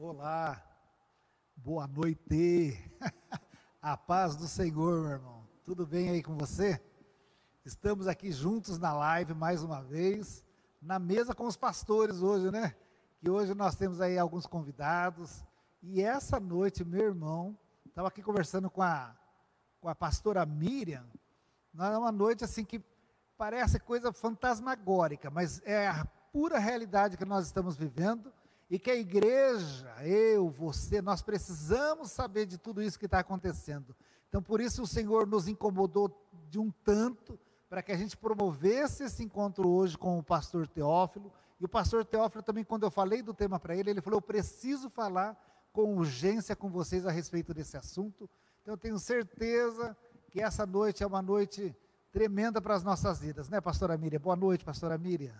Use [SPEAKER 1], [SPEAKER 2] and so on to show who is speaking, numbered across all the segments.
[SPEAKER 1] Olá, boa noite, a paz do Senhor, meu irmão. Tudo bem aí com você? Estamos aqui juntos na live mais uma vez, na mesa com os pastores hoje, né? Que hoje nós temos aí alguns convidados. E essa noite, meu irmão, estava aqui conversando com a, com a pastora Miriam. É uma noite assim que parece coisa fantasmagórica, mas é a pura realidade que nós estamos vivendo e que a igreja, eu, você, nós precisamos saber de tudo isso que está acontecendo. Então, por isso o Senhor nos incomodou de um tanto para que a gente promovesse esse encontro hoje com o pastor Teófilo. E o pastor Teófilo também, quando eu falei do tema para ele, ele falou: Eu preciso falar com urgência com vocês a respeito desse assunto. Então, eu tenho certeza que essa noite é uma noite tremenda para as nossas vidas, né, pastora Miriam? Boa noite, pastora Miriam.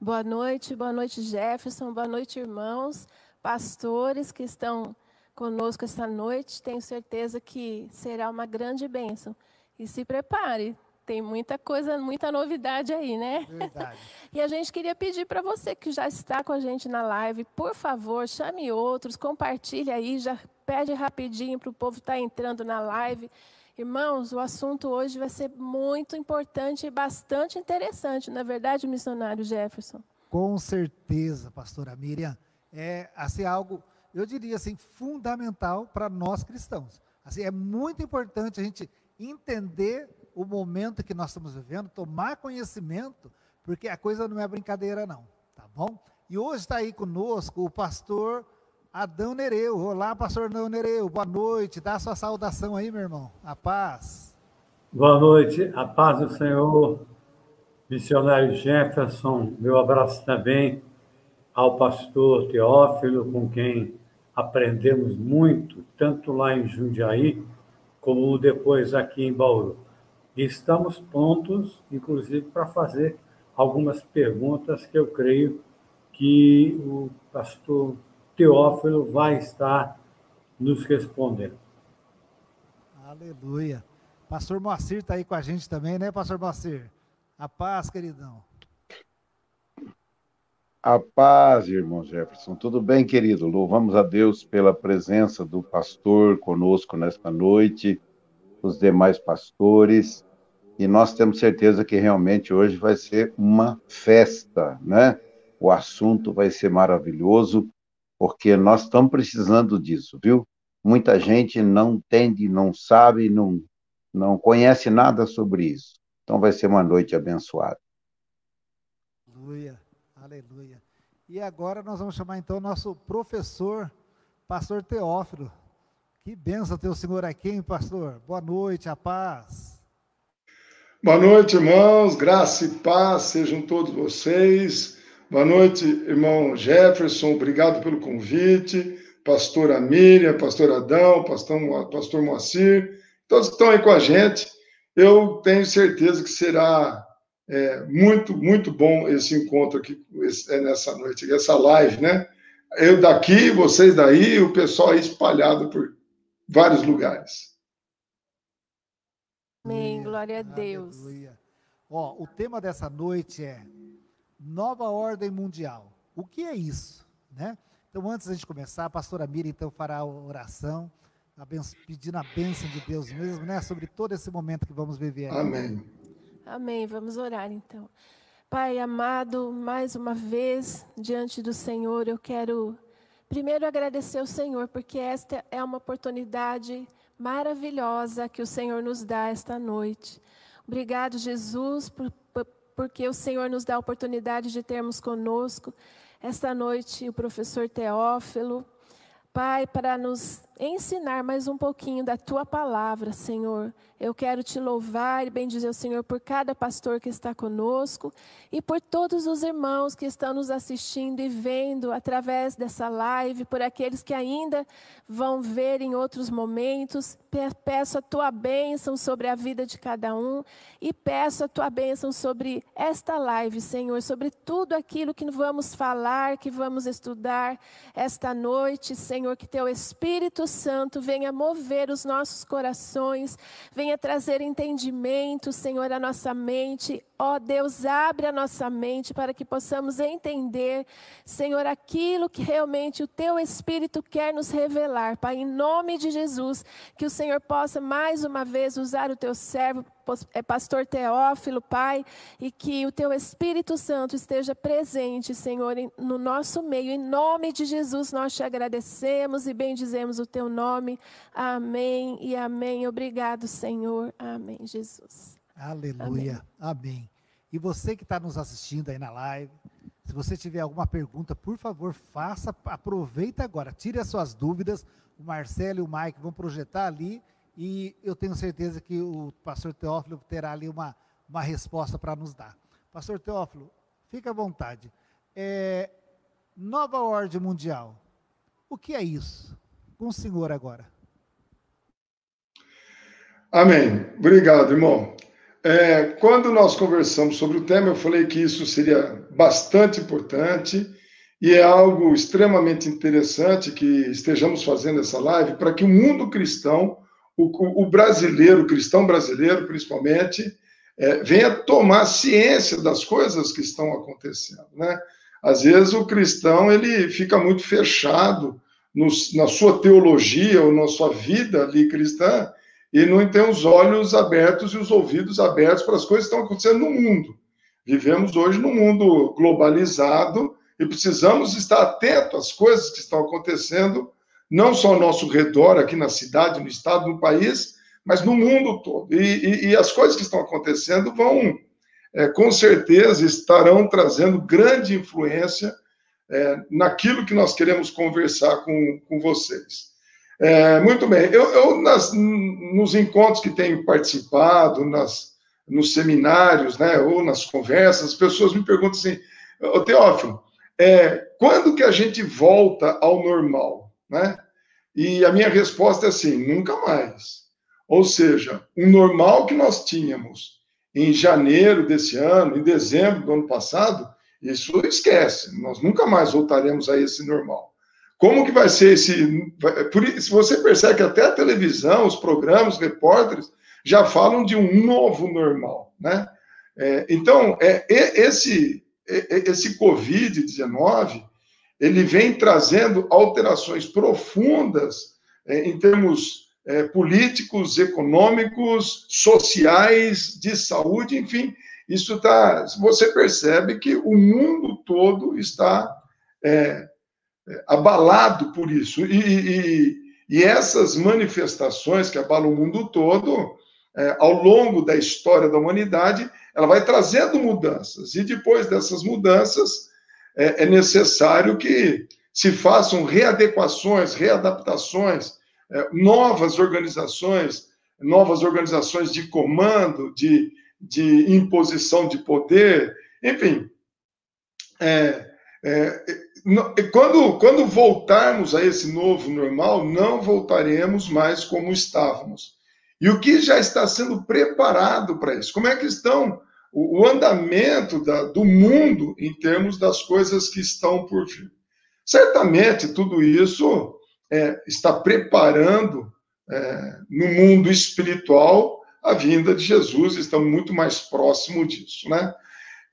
[SPEAKER 2] Boa noite, boa noite, Jefferson, boa noite, irmãos, pastores que estão conosco esta noite. Tenho certeza que será uma grande bênção. E se prepare, tem muita coisa, muita novidade aí, né? Verdade. e a gente queria pedir para você que já está com a gente na live, por favor, chame outros, compartilhe aí, já pede rapidinho para o povo estar tá entrando na live. Irmãos, o assunto hoje vai ser muito importante e bastante interessante, não é verdade, missionário Jefferson?
[SPEAKER 1] Com certeza, pastora Miriam. É assim, algo, eu diria assim, fundamental para nós cristãos. Assim, é muito importante a gente entender o momento que nós estamos vivendo, tomar conhecimento, porque a coisa não é brincadeira, não, tá bom? E hoje está aí conosco o pastor Adão Nereu. Olá, pastor Adão Nereu. Boa noite. Dá a sua saudação aí, meu irmão. A paz.
[SPEAKER 3] Boa noite. A paz do Senhor. Missionário Jefferson, meu abraço também ao pastor Teófilo, com quem aprendemos muito, tanto lá em Jundiaí, como depois aqui em Bauru. Estamos prontos, inclusive, para fazer algumas perguntas que eu creio que o pastor Teófilo vai estar nos respondendo.
[SPEAKER 1] Aleluia. Pastor Moacir está aí com a gente também, né, Pastor Moacir? A paz, queridão.
[SPEAKER 4] A paz, irmão Jefferson. Tudo bem, querido? Louvamos a Deus pela presença do pastor conosco nesta noite, os demais pastores, e nós temos certeza que realmente hoje vai ser uma festa, né? O assunto vai ser maravilhoso porque nós estamos precisando disso, viu? Muita gente não entende, não sabe, não, não conhece nada sobre isso. Então vai ser uma noite abençoada.
[SPEAKER 1] Aleluia, aleluia. E agora nós vamos chamar então o nosso professor, pastor Teófilo. Que benção ter o senhor aqui, hein, pastor? Boa noite, a paz.
[SPEAKER 5] Boa noite, irmãos, graça e paz sejam todos vocês. Boa noite, irmão Jefferson, obrigado pelo convite. Pastora Miriam, pastor Adão, pastor, pastor Moacir, todos que estão aí com a gente. Eu tenho certeza que será é, muito, muito bom esse encontro aqui esse, é, nessa noite, essa live, né? Eu daqui, vocês daí, o pessoal aí espalhado por vários lugares.
[SPEAKER 2] Amém, glória a Deus.
[SPEAKER 1] Ó, o tema dessa noite é nova ordem mundial. O que é isso? Né? Então, antes de começar, a pastora Miriam então fará a oração, pedindo a bênção de Deus mesmo, né? Sobre todo esse momento que vamos viver
[SPEAKER 5] aqui. Amém.
[SPEAKER 2] Amém. Vamos orar então. Pai amado, mais uma vez diante do Senhor, eu quero primeiro agradecer ao Senhor, porque esta é uma oportunidade maravilhosa que o Senhor nos dá esta noite. Obrigado, Jesus, por porque o Senhor nos dá a oportunidade de termos conosco esta noite o professor Teófilo. Pai, para nos ensinar mais um pouquinho da tua palavra, Senhor. Eu quero te louvar e bendizer o Senhor por cada pastor que está conosco e por todos os irmãos que estão nos assistindo e vendo através dessa live, por aqueles que ainda vão ver em outros momentos. Peço a tua bênção sobre a vida de cada um e peço a tua bênção sobre esta live, Senhor, sobre tudo aquilo que vamos falar, que vamos estudar esta noite, Senhor, que teu Espírito Santo Santo venha mover os nossos corações, venha trazer entendimento, Senhor, à nossa mente, Ó oh, Deus, abre a nossa mente para que possamos entender, Senhor, aquilo que realmente o Teu Espírito quer nos revelar. Pai, em nome de Jesus, que o Senhor possa mais uma vez usar o Teu servo, é, Pastor Teófilo, Pai, e que o Teu Espírito Santo esteja presente, Senhor, no nosso meio. Em nome de Jesus, nós te agradecemos e bendizemos o Teu nome. Amém e amém. Obrigado, Senhor. Amém, Jesus.
[SPEAKER 1] Aleluia. Amém. Amém. E você que está nos assistindo aí na live, se você tiver alguma pergunta, por favor, faça, aproveita agora, tire as suas dúvidas. O Marcelo e o Mike vão projetar ali e eu tenho certeza que o pastor Teófilo terá ali uma, uma resposta para nos dar. Pastor Teófilo, fica à vontade. É, nova ordem mundial. O que é isso? Com o senhor agora.
[SPEAKER 5] Amém. Obrigado, irmão. É, quando nós conversamos sobre o tema, eu falei que isso seria bastante importante e é algo extremamente interessante que estejamos fazendo essa live para que o mundo cristão, o, o brasileiro, o cristão brasileiro principalmente, é, venha tomar ciência das coisas que estão acontecendo, né? Às vezes o cristão ele fica muito fechado no, na sua teologia ou na sua vida ali cristã e não tem os olhos abertos e os ouvidos abertos para as coisas que estão acontecendo no mundo. Vivemos hoje num mundo globalizado e precisamos estar atentos às coisas que estão acontecendo, não só ao nosso redor, aqui na cidade, no estado, no país, mas no mundo todo. E, e, e as coisas que estão acontecendo vão, é, com certeza, estarão trazendo grande influência é, naquilo que nós queremos conversar com, com vocês. É, muito bem. Eu, eu nas, nos encontros que tenho participado, nas, nos seminários, né, ou nas conversas, as pessoas me perguntam assim, ô Teófilo, é, quando que a gente volta ao normal, né? E a minha resposta é assim, nunca mais. Ou seja, o normal que nós tínhamos em janeiro desse ano, em dezembro do ano passado, isso esquece, nós nunca mais voltaremos a esse normal. Como que vai ser esse. Por isso, você percebe que até a televisão, os programas, os repórteres, já falam de um novo normal, né? É, então, é, esse, esse Covid-19, ele vem trazendo alterações profundas é, em termos é, políticos, econômicos, sociais, de saúde, enfim, isso está. Você percebe que o mundo todo está é, abalado por isso. E, e, e, essas manifestações que abalam o mundo todo, é, ao longo da história da humanidade, ela vai trazendo mudanças. E depois dessas mudanças, é, é necessário que se façam readequações, readaptações, é, novas organizações, novas organizações de comando, de, de imposição de poder, enfim. É, é, quando, quando voltarmos a esse novo normal, não voltaremos mais como estávamos. E o que já está sendo preparado para isso? Como é que estão o, o andamento da, do mundo em termos das coisas que estão por vir? Certamente tudo isso é, está preparando é, no mundo espiritual a vinda de Jesus, estamos muito mais próximo disso, né?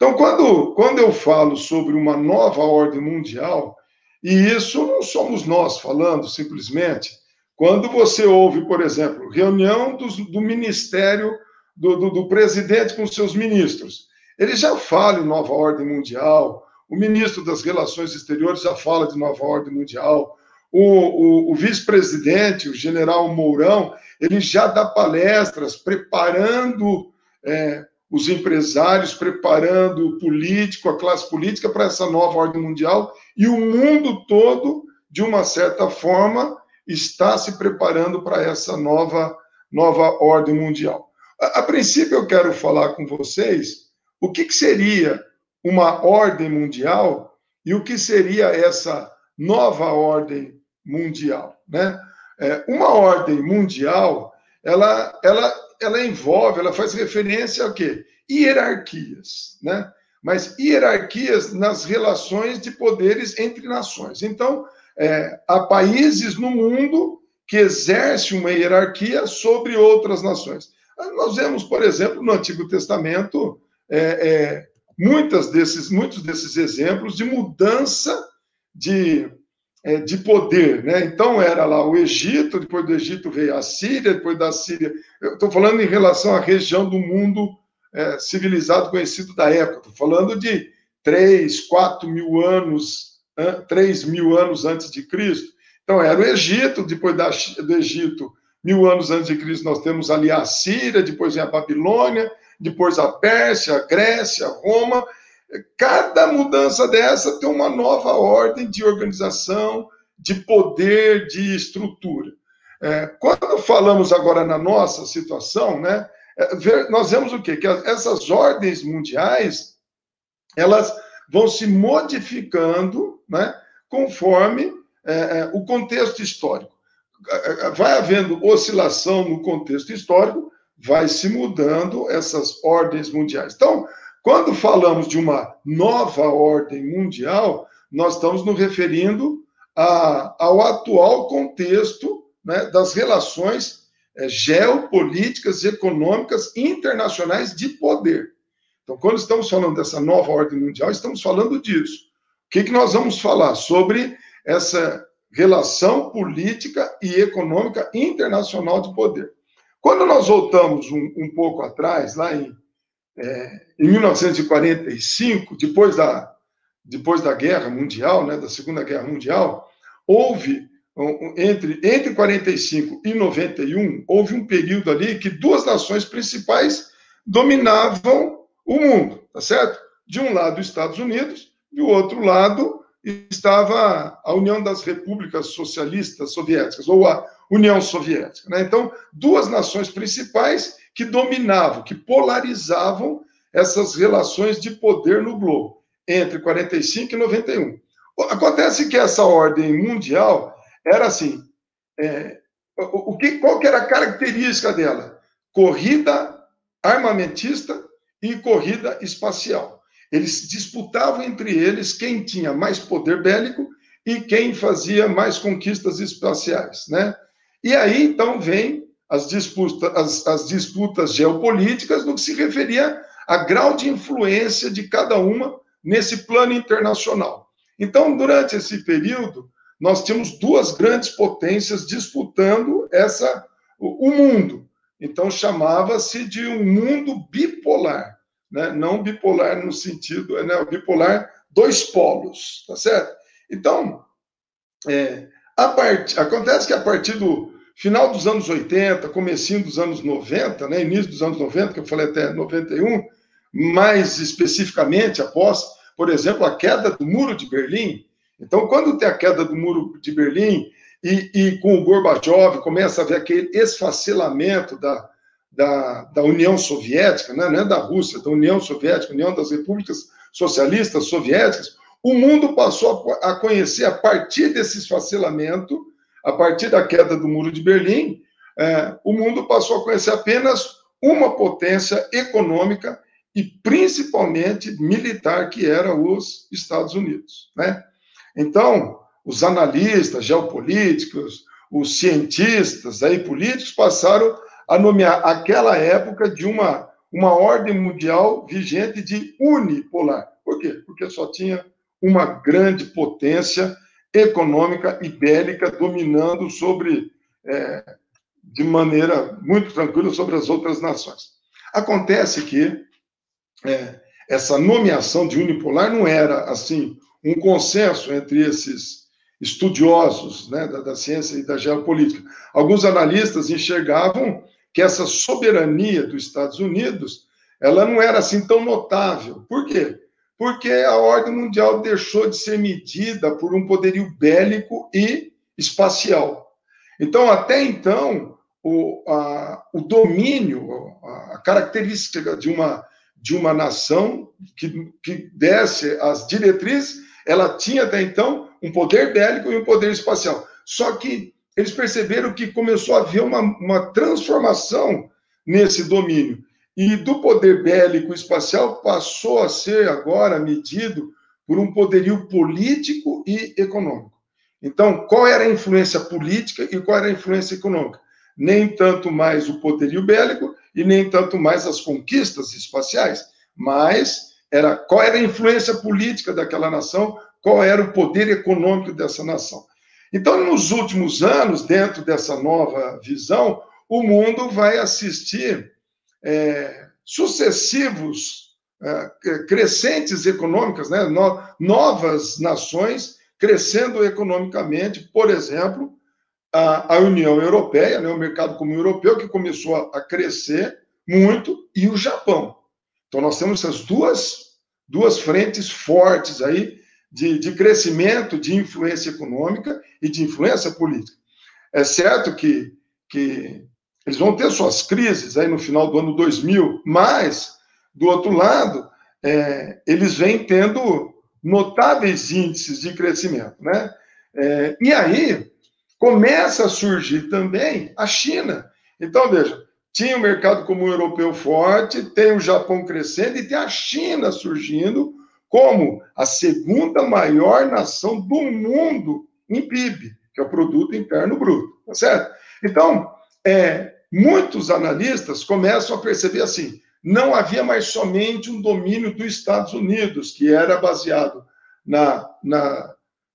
[SPEAKER 5] Então, quando, quando eu falo sobre uma nova ordem mundial, e isso não somos nós falando simplesmente, quando você ouve, por exemplo, reunião do, ministério do, do, do, presidente com seus ministros, ele já fala em nova ordem mundial, o ministro das Relações Exteriores já fala de nova ordem mundial, o, o, o vice-presidente, o general Mourão, ele já dá palestras preparando é, os empresários preparando o político, a classe política para essa nova ordem mundial e o mundo todo, de uma certa forma, está se preparando para essa nova, nova ordem mundial. A, a princípio, eu quero falar com vocês o que, que seria uma ordem mundial e o que seria essa nova ordem mundial, né? É, uma ordem mundial, ela, ela ela envolve, ela faz referência a quê? Hierarquias, né? Mas hierarquias nas relações de poderes entre nações. Então, é, há países no mundo que exercem uma hierarquia sobre outras nações. Nós vemos, por exemplo, no Antigo Testamento, é, é, muitas desses, muitos desses exemplos de mudança de, de poder. Né? Então, era lá o Egito, depois do Egito veio a Síria, depois da Síria. Eu estou falando em relação à região do mundo é, civilizado conhecido da época, estou falando de 3, 4 mil anos, 3 mil anos antes de Cristo. Então, era o Egito, depois da, do Egito, mil anos antes de Cristo, nós temos ali a Síria, depois vem a Babilônia, depois a Pérsia, a Grécia, Roma. Cada mudança dessa tem uma nova ordem de organização, de poder, de estrutura. É, quando falamos agora na nossa situação, né, é, nós vemos o quê? Que essas ordens mundiais, elas vão se modificando, né, conforme é, é, o contexto histórico. Vai havendo oscilação no contexto histórico, vai se mudando essas ordens mundiais. Então, quando falamos de uma nova ordem mundial, nós estamos nos referindo a, ao atual contexto né, das relações é, geopolíticas e econômicas internacionais de poder. Então, quando estamos falando dessa nova ordem mundial, estamos falando disso. O que, que nós vamos falar? Sobre essa relação política e econômica internacional de poder. Quando nós voltamos um, um pouco atrás, lá em, é, em 1945, depois da, depois da Guerra Mundial, né, da Segunda Guerra Mundial, houve, entre, entre 45 e 91, houve um período ali que duas nações principais dominavam o mundo, tá certo? De um lado, os Estados Unidos, do outro lado, estava a União das Repúblicas Socialistas Soviéticas, ou a União Soviética. Né? Então, duas nações principais que dominavam, que polarizavam essas relações de poder no globo, entre 45 e 91. Acontece que essa ordem mundial era assim: é, o que, qual que era a característica dela? Corrida armamentista e corrida espacial. Eles disputavam entre eles quem tinha mais poder bélico e quem fazia mais conquistas espaciais, né? E aí, então, vem as disputas, as, as disputas geopolíticas no que se referia a grau de influência de cada uma nesse plano internacional. Então, durante esse período, nós tínhamos duas grandes potências disputando essa o, o mundo. Então, chamava-se de um mundo bipolar né? não bipolar no sentido, né? bipolar dois polos, tá certo? Então, é, a part... acontece que a partir do final dos anos 80, comecinho dos anos 90, né? início dos anos 90, que eu falei até 91, mais especificamente após, por exemplo, a queda do Muro de Berlim. Então, quando tem a queda do Muro de Berlim e, e com o Gorbachev começa a haver aquele esfacelamento da, da, da União Soviética, né? não é da Rússia, da União Soviética, União das Repúblicas Socialistas Soviéticas, o mundo passou a conhecer, a partir desse esfacelamento, a partir da queda do Muro de Berlim, é, o mundo passou a conhecer apenas uma potência econômica e principalmente militar, que era os Estados Unidos. Né? Então, os analistas geopolíticos, os cientistas aí, políticos passaram a nomear aquela época de uma, uma ordem mundial vigente de unipolar. Por quê? Porque só tinha uma grande potência econômica e bélica dominando sobre, é, de maneira muito tranquila, sobre as outras nações. Acontece que é, essa nomeação de unipolar não era, assim, um consenso entre esses estudiosos né, da, da ciência e da geopolítica. Alguns analistas enxergavam que essa soberania dos Estados Unidos ela não era assim tão notável. Por quê? Porque a ordem mundial deixou de ser medida por um poderio bélico e espacial. Então, até então, o, a, o domínio, a característica de uma, de uma nação que, que desse as diretrizes, ela tinha até então um poder bélico e um poder espacial. Só que eles perceberam que começou a haver uma, uma transformação nesse domínio. E do poder bélico espacial passou a ser agora medido por um poderio político e econômico. Então, qual era a influência política e qual era a influência econômica? Nem tanto mais o poderio bélico e nem tanto mais as conquistas espaciais, mas era qual era a influência política daquela nação, qual era o poder econômico dessa nação. Então, nos últimos anos, dentro dessa nova visão, o mundo vai assistir é, sucessivos é, crescentes econômicas, né? No, novas nações crescendo economicamente, por exemplo, a, a União Europeia, né? o mercado comum europeu, que começou a, a crescer muito, e o Japão. Então, nós temos essas duas, duas frentes fortes aí de, de crescimento, de influência econômica e de influência política. É certo que, que eles vão ter suas crises aí no final do ano 2000, mas, do outro lado, é, eles vêm tendo notáveis índices de crescimento, né? É, e aí começa a surgir também a China. Então, veja, tinha o mercado comum europeu forte, tem o Japão crescendo e tem a China surgindo como a segunda maior nação do mundo em PIB, que é o produto interno bruto, tá certo? Então, é, muitos analistas começam a perceber assim, não havia mais somente um domínio dos Estados Unidos, que era baseado na, na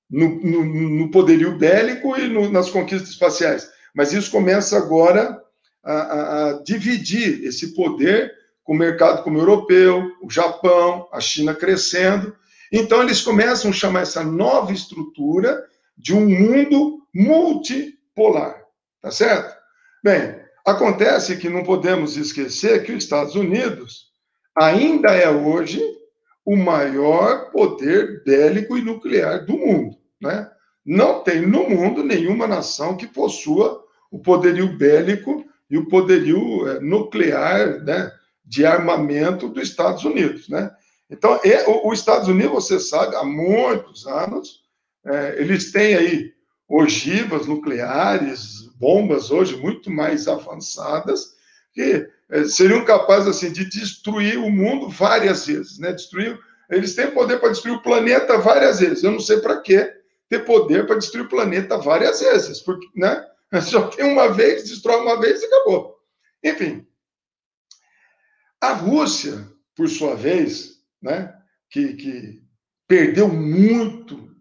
[SPEAKER 5] no, no, no, poderio bélico e no, nas conquistas espaciais, mas isso começa agora a, a, a dividir esse poder com o mercado como o europeu, o Japão, a China crescendo. Então, eles começam a chamar essa nova estrutura de um mundo multipolar. Tá certo? Bem, acontece que não podemos esquecer que os Estados Unidos ainda é hoje o maior poder bélico e nuclear do mundo. Né? Não tem no mundo nenhuma nação que possua o poderio bélico e o poderio é, nuclear né, de armamento dos Estados Unidos, né? Então, os Estados Unidos, você sabe, há muitos anos, é, eles têm aí ogivas nucleares, bombas hoje muito mais avançadas, que é, seriam capazes assim de destruir o mundo várias vezes, né? Destruir, eles têm poder para destruir o planeta várias vezes. Eu não sei para quê ter poder para destruir o planeta várias vezes, porque, né? Só tem uma vez, destrói uma vez e acabou. Enfim, a Rússia, por sua vez, né, que, que perdeu muito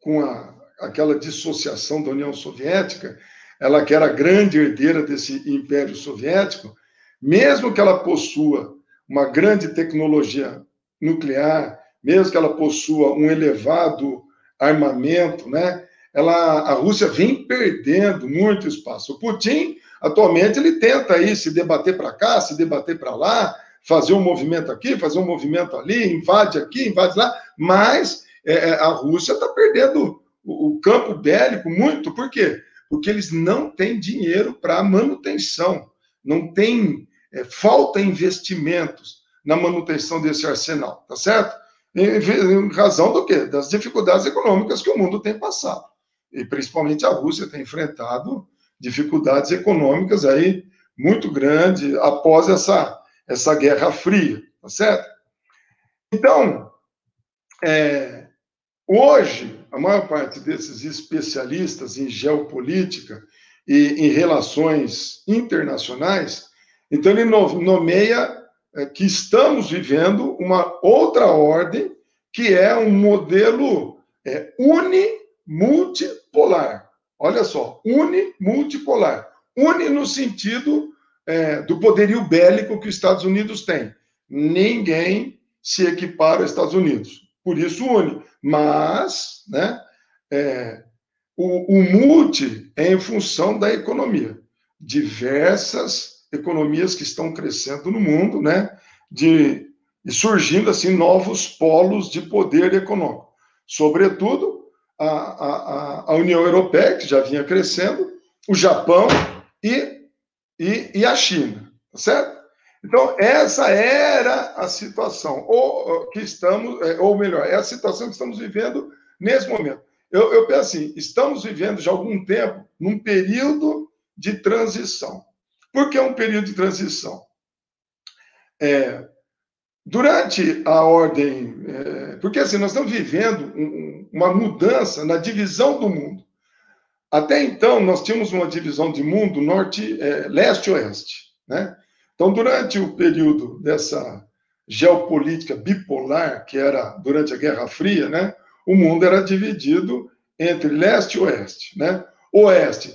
[SPEAKER 5] com a, aquela dissociação da União Soviética, ela que era a grande herdeira desse Império Soviético, mesmo que ela possua uma grande tecnologia nuclear, mesmo que ela possua um elevado armamento, né? Ela, a Rússia vem perdendo muito espaço. O Putin Atualmente ele tenta aí se debater para cá, se debater para lá, fazer um movimento aqui, fazer um movimento ali, invade aqui, invade lá, mas é, é a Rússia está perdendo o, o, campo bélico muito, por quê? Porque eles não têm dinheiro para manutenção, não tem, é, falta investimentos na manutenção desse arsenal, tá certo? Em, em razão do quê? Das dificuldades econômicas que o mundo tem passado. E principalmente a Rússia tem enfrentado dificuldades econômicas aí muito grandes após essa, essa Guerra Fria, tá certo? Então, é, hoje, a maior parte desses especialistas em geopolítica e em relações internacionais, então ele nomeia é, que estamos vivendo uma outra ordem, que é um modelo é, unimultipolar. Olha só, une multipolar. Une no sentido é, do poderio bélico que os Estados Unidos têm. Ninguém se equipara aos Estados Unidos. Por isso une. Mas, né, é, o, o multi é em função da economia. Diversas economias que estão crescendo no mundo, né, de, e surgindo assim novos polos de poder econômico. Sobretudo a, a, a União Europeia, que já vinha crescendo, o Japão e, e, e a China, tá certo? Então, essa era a situação, ou que estamos, é, ou melhor, é a situação que estamos vivendo nesse momento. Eu, eu penso assim, estamos vivendo já há algum tempo num período de transição. Por que um período de transição? É, durante a ordem, é, porque assim, nós estamos vivendo um, uma mudança na divisão do mundo. Até então, nós tínhamos uma divisão de mundo norte, é, leste-oeste. Né? Então, durante o período dessa geopolítica bipolar, que era durante a Guerra Fria, né? O mundo era dividido entre leste e oeste, né? Oeste,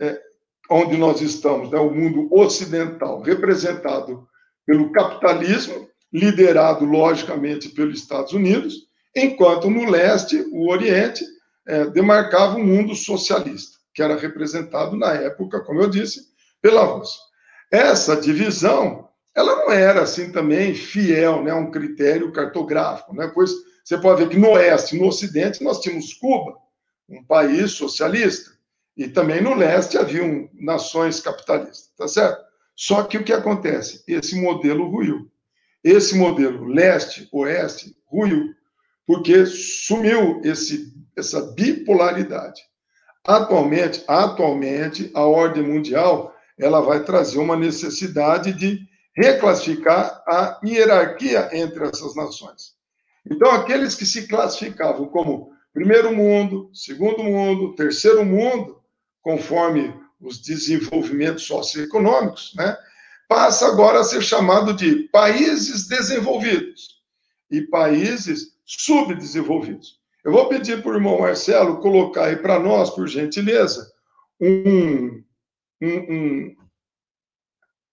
[SPEAKER 5] é, onde nós estamos, né? o mundo ocidental, representado pelo capitalismo, liderado, logicamente, pelos Estados Unidos, enquanto no leste, o Oriente, é, demarcava o mundo socialista, que era representado na época, como eu disse, pela Rússia. Essa divisão, ela não era assim também fiel, né, a um critério cartográfico, né? Pois você pode ver que no oeste, no ocidente, nós tínhamos Cuba, um país socialista, e também no leste haviam nações capitalistas, tá certo? Só que o que acontece? Esse modelo ruiu. Esse modelo leste-oeste ruiu, porque sumiu esse, essa bipolaridade. Atualmente, atualmente, a ordem mundial ela vai trazer uma necessidade de reclassificar a hierarquia entre essas nações. Então, aqueles que se classificavam como primeiro mundo, segundo mundo, terceiro mundo, conforme os desenvolvimentos socioeconômicos, né, passa agora a ser chamado de países desenvolvidos e países subdesenvolvidos. Eu vou pedir para o irmão Marcelo colocar aí para nós, por gentileza, um, um,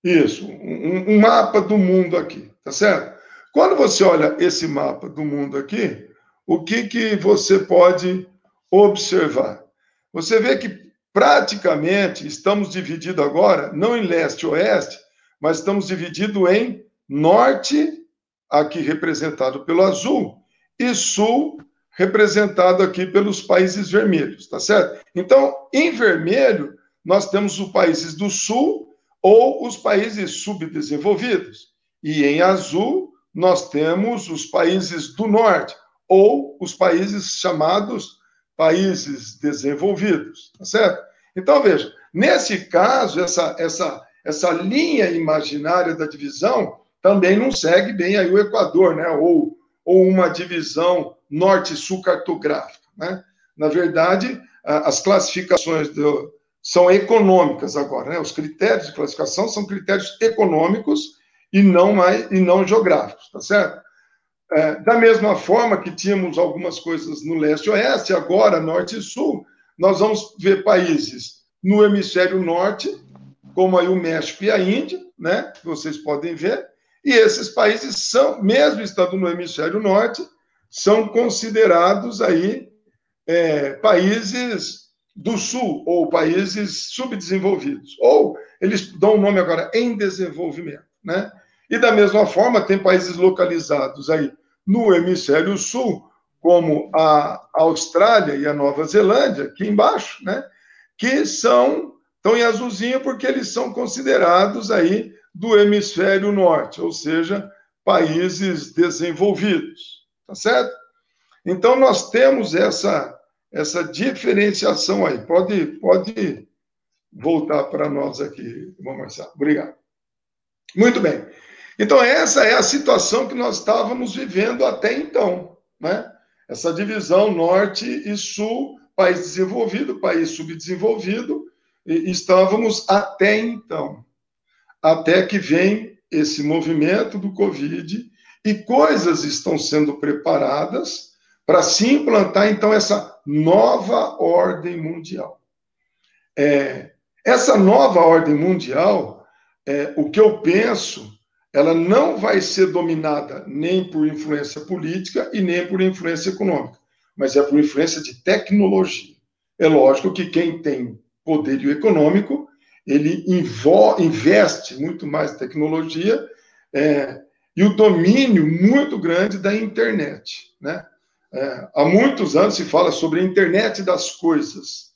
[SPEAKER 5] isso, um, um, mapa do mundo aqui, tá certo? Quando você olha esse mapa do mundo aqui, o que, que você pode observar? Você vê que praticamente estamos divididos agora, não em leste e oeste, mas estamos divididos em norte, aqui representado pelo azul, e sul, representado aqui pelos países vermelhos, tá certo? Então, em vermelho, nós temos os países do sul ou os países subdesenvolvidos. E em azul, nós temos os países do norte, ou os países chamados países desenvolvidos, tá certo? Então, veja, nesse caso, essa, essa, essa linha imaginária da divisão também não segue bem aí o Equador, né? Ou, ou uma divisão norte-sul cartográfica, né? Na verdade, as classificações do, são econômicas agora, né? Os critérios de classificação são critérios econômicos e não mais e não geográficos, tá certo? É, da mesma forma que tínhamos algumas coisas no leste e oeste, agora norte e sul, nós vamos ver países no hemisfério norte, como aí o México e a Índia, né? Vocês podem ver. E esses países são, mesmo estando no hemisfério norte, são considerados aí é, países do sul ou países subdesenvolvidos. Ou eles dão o nome agora em desenvolvimento, né? E da mesma forma, tem países localizados aí no hemisfério sul, como a Austrália e a Nova Zelândia, aqui embaixo, né? Que são estão em azulzinho porque eles são considerados aí do hemisfério norte, ou seja, países desenvolvidos, tá certo? Então nós temos essa essa diferenciação aí. Pode pode voltar para nós aqui, irmão Marcelo. Obrigado. Muito bem. Então, essa é a situação que nós estávamos vivendo até então, né? Essa divisão norte e sul, país desenvolvido, país subdesenvolvido, estávamos até então. Até que vem esse movimento do Covid e coisas estão sendo preparadas para se implantar, então, essa nova ordem mundial. É, essa nova ordem mundial, é, o que eu penso ela não vai ser dominada nem por influência política e nem por influência econômica, mas é por influência de tecnologia. É lógico que quem tem poderio econômico, ele investe muito mais em tecnologia é, e o domínio muito grande da internet. Né? É, há muitos anos se fala sobre a internet das coisas.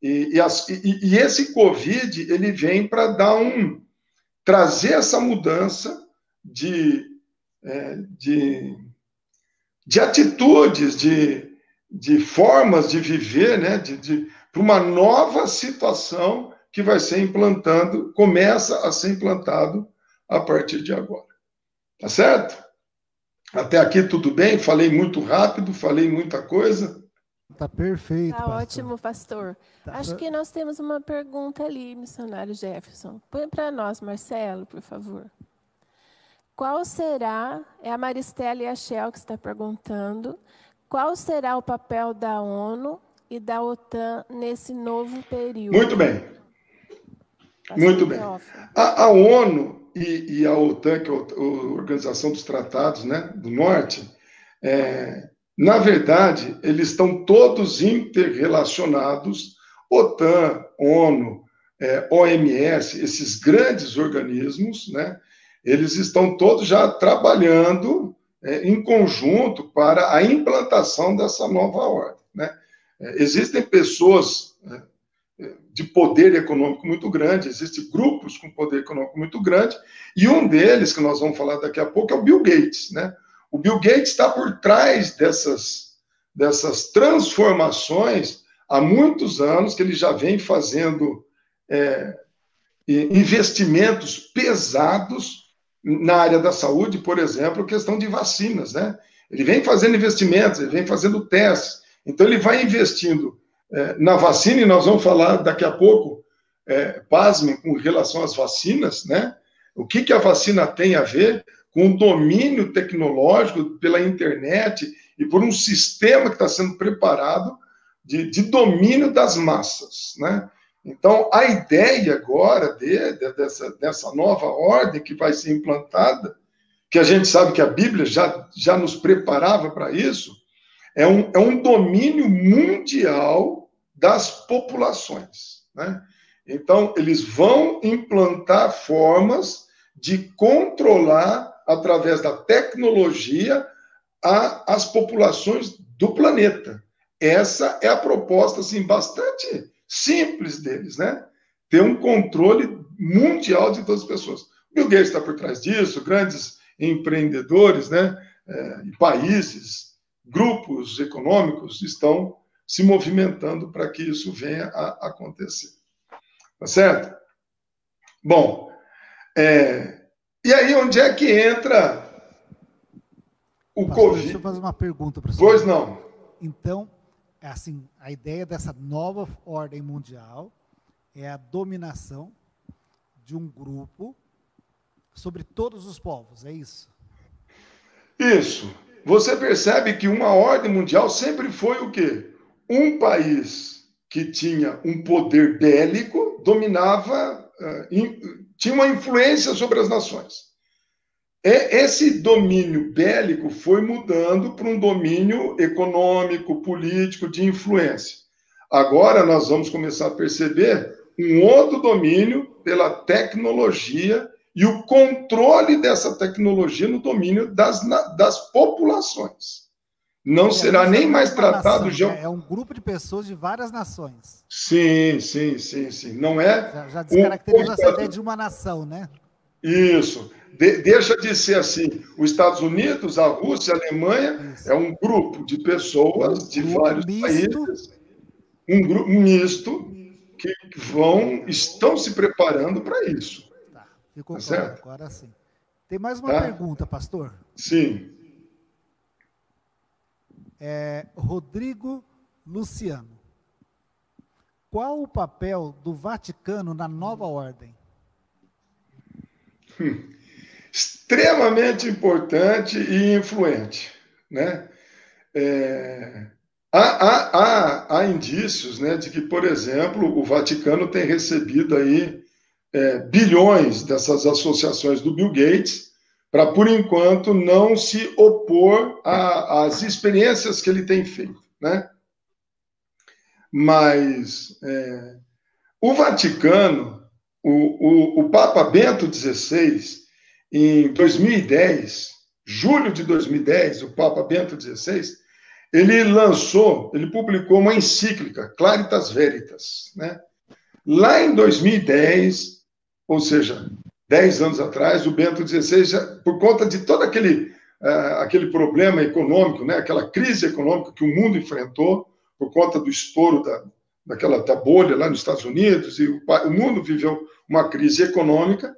[SPEAKER 5] E, e, as, e, e esse Covid ele vem para dar um, trazer essa mudança de, é, de, de atitudes, de, de formas de viver, né, de, de para uma nova situação que vai ser implantando, começa a ser implantado a partir de agora. Tá certo? Até aqui tudo bem? Falei muito rápido, falei muita coisa.
[SPEAKER 1] Tá perfeito.
[SPEAKER 2] Tá pastor. ótimo, pastor. Tá Acho que nós temos uma pergunta ali, missionário Jefferson. Põe para nós, Marcelo, por favor. qual será, é a Maristela e a Shell que está perguntando, qual será o papel da ONU e da OTAN nesse novo período?
[SPEAKER 5] Muito bem. Muito bem. A, a ONU e, e, a OTAN, que é a Organização dos Tratados né, do Norte, é, na verdade, eles estão todos interrelacionados. OTAN, ONU, é, OMS, esses grandes organismos, né, eles estão todos já trabalhando é, em conjunto para a implantação dessa nova ordem. Né? É, existem pessoas né, de poder econômico muito grande, existem grupos com poder econômico muito grande, e um deles, que nós vamos falar daqui a pouco, é o Bill Gates. Né? O Bill Gates está por trás dessas, dessas transformações há muitos anos, que ele já vem fazendo é, investimentos pesados na área da saúde, por exemplo, questão de vacinas, né? Ele vem fazendo investimentos, ele vem fazendo testes, então ele vai investindo é, na vacina, e nós vamos falar daqui a pouco, é, pasmem, com relação às vacinas, né? O que, que a vacina tem a ver com o domínio tecnológico pela internet e por um sistema que está sendo preparado de, de domínio das massas, né? Então, a ideia agora de, de, dessa, dessa nova ordem que vai ser implantada, que a gente sabe que a Bíblia já, já nos preparava para isso, é um, é um domínio mundial das populações. Né? Então, eles vão implantar formas de controlar, através da tecnologia, a, as populações do planeta. Essa é a proposta, assim, bastante simples deles, né? Ter um controle mundial de todas as pessoas. Bill Gates está por trás disso, grandes empreendedores, né? É, países, grupos econômicos estão se movimentando para que isso venha a acontecer. Tá certo? Bom, é, e aí onde é que entra o Pastor, Covid?
[SPEAKER 1] Deixa eu fazer uma pergunta para você.
[SPEAKER 5] Pois não.
[SPEAKER 1] Então, é assim, a ideia dessa nova ordem mundial é a dominação de um grupo sobre todos os povos, é isso?
[SPEAKER 5] Isso. Você percebe que uma ordem mundial sempre foi o quê? Um país que tinha um poder bélico dominava, uh, tinha uma influência sobre as nações. Esse domínio bélico foi mudando para um domínio econômico, político, de influência. Agora nós vamos começar a perceber um outro domínio pela tecnologia e o controle dessa tecnologia no domínio das, das populações. Não é, será nem mais tratado.
[SPEAKER 1] Nação, né? É um grupo de pessoas de várias nações.
[SPEAKER 5] Sim, sim, sim, sim. Não é.
[SPEAKER 1] Já, já descaracteriza um... essa ideia de uma nação, né?
[SPEAKER 5] Isso de, deixa de ser assim. Os Estados Unidos, a Rússia, a Alemanha isso. é um grupo de pessoas de um vários misto. países, um grupo misto que vão, estão se preparando para isso.
[SPEAKER 1] Tá, ficou tá claro, certo? agora sim. Tem mais uma tá? pergunta, pastor?
[SPEAKER 5] Sim.
[SPEAKER 1] É, Rodrigo Luciano. Qual o papel do Vaticano na nova ordem?
[SPEAKER 5] Hum extremamente importante e influente. Né? É, há, há, há, há, indícios né, de que, por exemplo, o Vaticano tem recebido aí é, bilhões dessas associações do Bill Gates para, por enquanto, não se opor às experiências que ele tem feito. Né? Mas é, o Vaticano, o, o, o Papa Bento XVI, em 2010, julho de 2010, o Papa Bento XVI, ele lançou, ele publicou uma encíclica, Claritas Veritas, né? Lá em 2010, ou seja, 10 anos atrás, o Bento XVI, já, por conta de todo aquele, uh, aquele problema econômico, né? aquela crise econômica que o mundo enfrentou, por conta do estouro da, daquela da bolha lá nos Estados Unidos, e o, o mundo viveu uma crise econômica,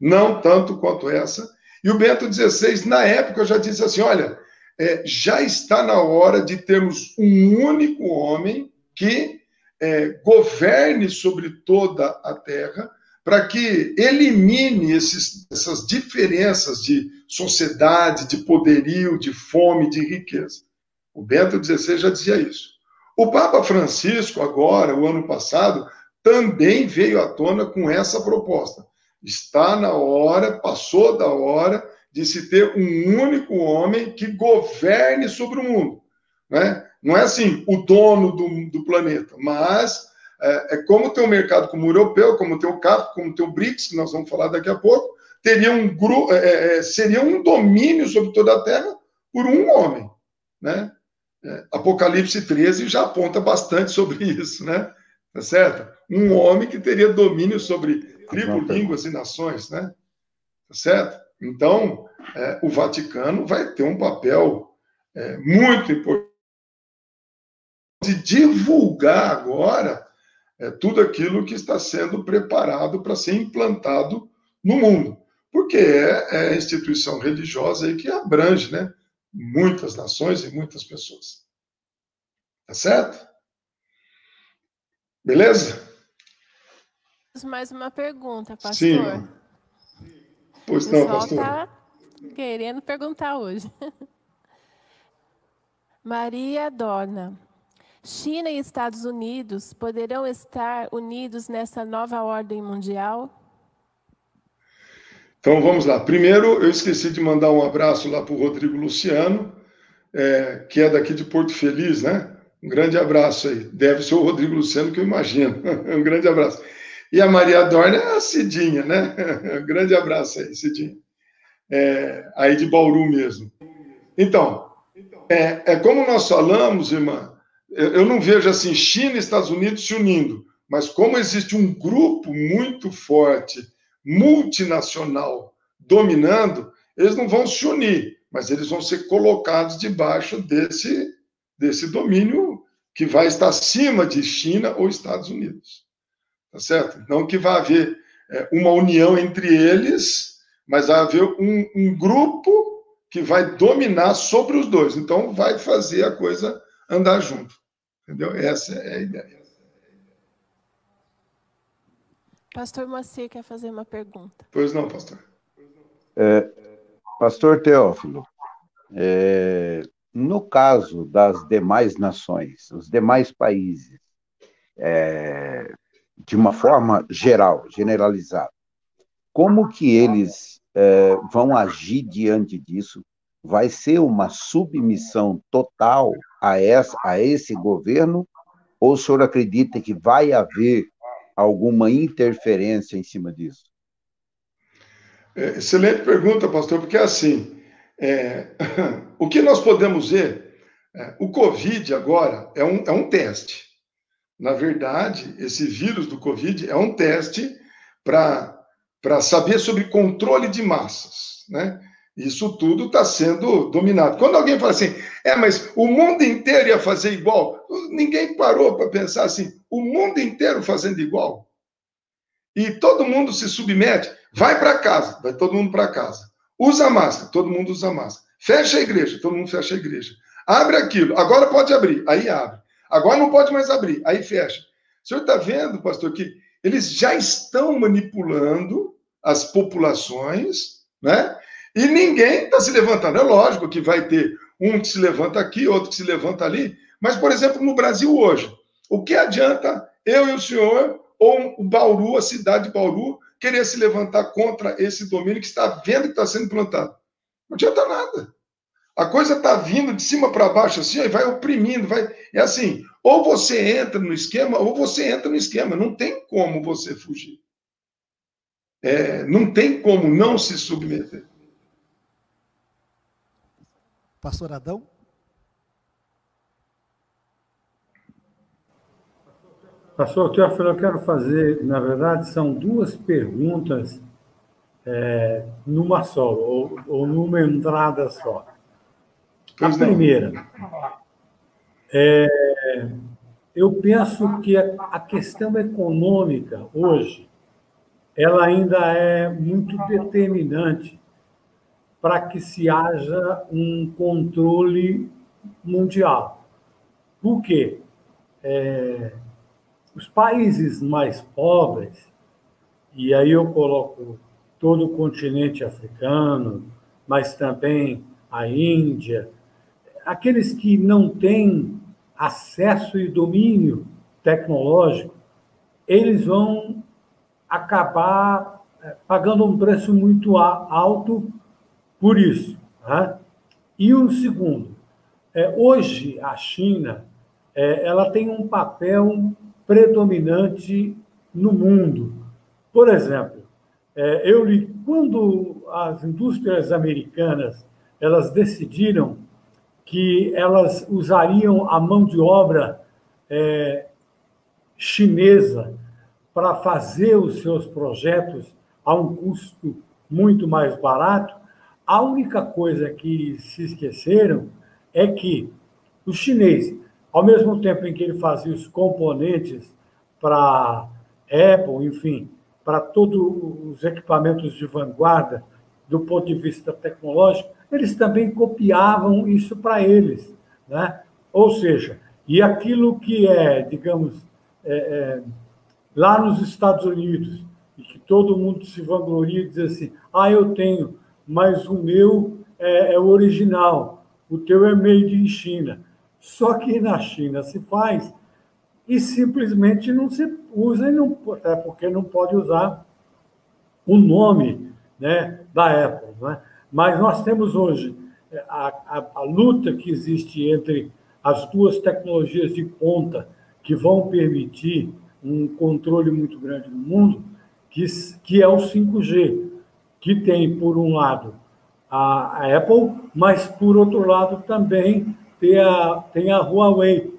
[SPEAKER 5] não tanto quanto essa. E o Bento XVI, na época, já disse assim: olha, é, já está na hora de termos um único homem que é, governe sobre toda a terra, para que elimine esses, essas diferenças de sociedade, de poderio, de fome, de riqueza. O Bento XVI já dizia isso. O Papa Francisco, agora, o ano passado, também veio à tona com essa proposta. Está na hora, passou da hora de se ter um único homem que governe sobre o mundo. Né? Não é assim, o dono do, do planeta, mas é, é, como tem um mercado como o europeu, como tem o CAP, como tem o BRICS, que nós vamos falar daqui a pouco, teria um grupo, é, é, é, seria um domínio sobre toda a Terra por um homem. Né? É, Apocalipse 13 já aponta bastante sobre isso, né? Tá certo? Um homem que teria domínio sobre tribo, línguas e nações, né? Tá certo? Então, é, o Vaticano vai ter um papel é, muito importante de divulgar agora é, tudo aquilo que está sendo preparado para ser implantado no mundo, porque é, é a instituição religiosa aí que abrange, né? Muitas nações e muitas pessoas. Tá certo? Beleza?
[SPEAKER 2] Mais uma pergunta, pastor.
[SPEAKER 5] Sim. Pois não, pastor.
[SPEAKER 2] está querendo perguntar hoje. Maria Dorna. China e Estados Unidos poderão estar unidos nessa nova ordem mundial?
[SPEAKER 5] Então vamos lá. Primeiro, eu esqueci de mandar um abraço lá para o Rodrigo Luciano, é, que é daqui de Porto Feliz, né? Um grande abraço aí. Deve ser o Rodrigo Luciano, que eu imagino. um grande abraço. E a Maria Dorna é a Cidinha, né? um grande abraço aí, Cidinha. É, aí de Bauru mesmo. Então, é, é como nós falamos, irmã, eu não vejo assim China e Estados Unidos se unindo, mas como existe um grupo muito forte, multinacional, dominando, eles não vão se unir, mas eles vão ser colocados debaixo desse, desse domínio que vai estar acima de China ou Estados Unidos. Tá certo? Não que vai haver é, uma união entre eles, mas vai haver um, um grupo que vai dominar sobre os dois. Então, vai fazer a coisa andar junto. Entendeu? Essa é a ideia.
[SPEAKER 2] Pastor Moacir quer fazer uma pergunta.
[SPEAKER 5] Pois não, pastor.
[SPEAKER 4] É, pastor Teófilo, é, no caso das demais nações, os demais países, é, de uma forma geral, generalizada, como que eles é, vão agir diante disso? Vai ser uma submissão total a, essa, a esse governo? Ou o senhor acredita que vai haver alguma interferência em cima disso?
[SPEAKER 5] É, excelente pergunta, pastor, porque assim, é, o que nós podemos ver, é, o Covid agora é um, é um teste. Na verdade, esse vírus do Covid é um teste para saber sobre controle de massas, né? Isso tudo está sendo dominado. Quando alguém fala assim, é, mas o mundo inteiro ia fazer igual, ninguém parou para pensar assim, o mundo inteiro fazendo igual. E todo mundo se submete, vai para casa, vai todo mundo para casa. Usa máscara, todo mundo usa máscara. Fecha a igreja, todo mundo fecha a igreja. Abre aquilo, agora pode abrir, aí abre. Agora não pode mais abrir, aí fecha. O senhor está vendo, pastor, que eles já estão manipulando as populações, né? E ninguém está se levantando. É lógico que vai ter um que se levanta aqui, outro que se levanta ali. Mas, por exemplo, no Brasil hoje, o que adianta eu e o senhor, ou o Bauru, a cidade de Bauru, querer se levantar contra esse domínio que está vendo que está sendo plantado? Não adianta nada. A coisa está vindo de cima para baixo assim, e vai oprimindo, vai. É assim, ou você entra no esquema, ou você entra no esquema. Não tem como você fugir. É, não tem como não se submeter.
[SPEAKER 1] Pastor Adão?
[SPEAKER 3] Pastor Teófilo, eu quero fazer, na verdade, são duas perguntas é, numa só, ou, ou, numa entrada só. A primeira, é, eu penso que a questão econômica hoje, ela ainda é muito determinante para que se haja um controle mundial. Por quê? É, os países mais pobres, e aí eu coloco todo o continente africano, mas também a Índia, aqueles que não têm acesso e domínio tecnológico, eles vão acabar é, pagando um preço muito alto por isso. Né? E um segundo, é, hoje a China é, ela tem um papel predominante no mundo. Por exemplo, é, eu li quando as indústrias americanas elas decidiram que elas usariam a mão de obra é, chinesa para fazer os seus projetos a um custo muito mais barato, a única coisa que se esqueceram é que os chineses, ao mesmo tempo em que ele fazia os componentes para Apple, enfim, para todos os equipamentos de vanguarda do ponto de vista tecnológico, eles também copiavam isso para eles. Né? Ou seja, e aquilo que é, digamos, é, é, lá nos Estados Unidos, e que todo mundo se vangloria e diz assim: ah, eu tenho, mas o meu é, é o original, o teu é made in China. Só que na China se faz e simplesmente não se usa, e não, é porque não pode usar o nome né, da Apple. Né? Mas nós temos hoje é, a, a, a luta que existe entre as duas tecnologias de ponta que vão permitir um controle muito grande no mundo, que, que é o 5G, que tem, por um lado, a, Apple, mas, por outro lado, também tem a, tem a Huawei,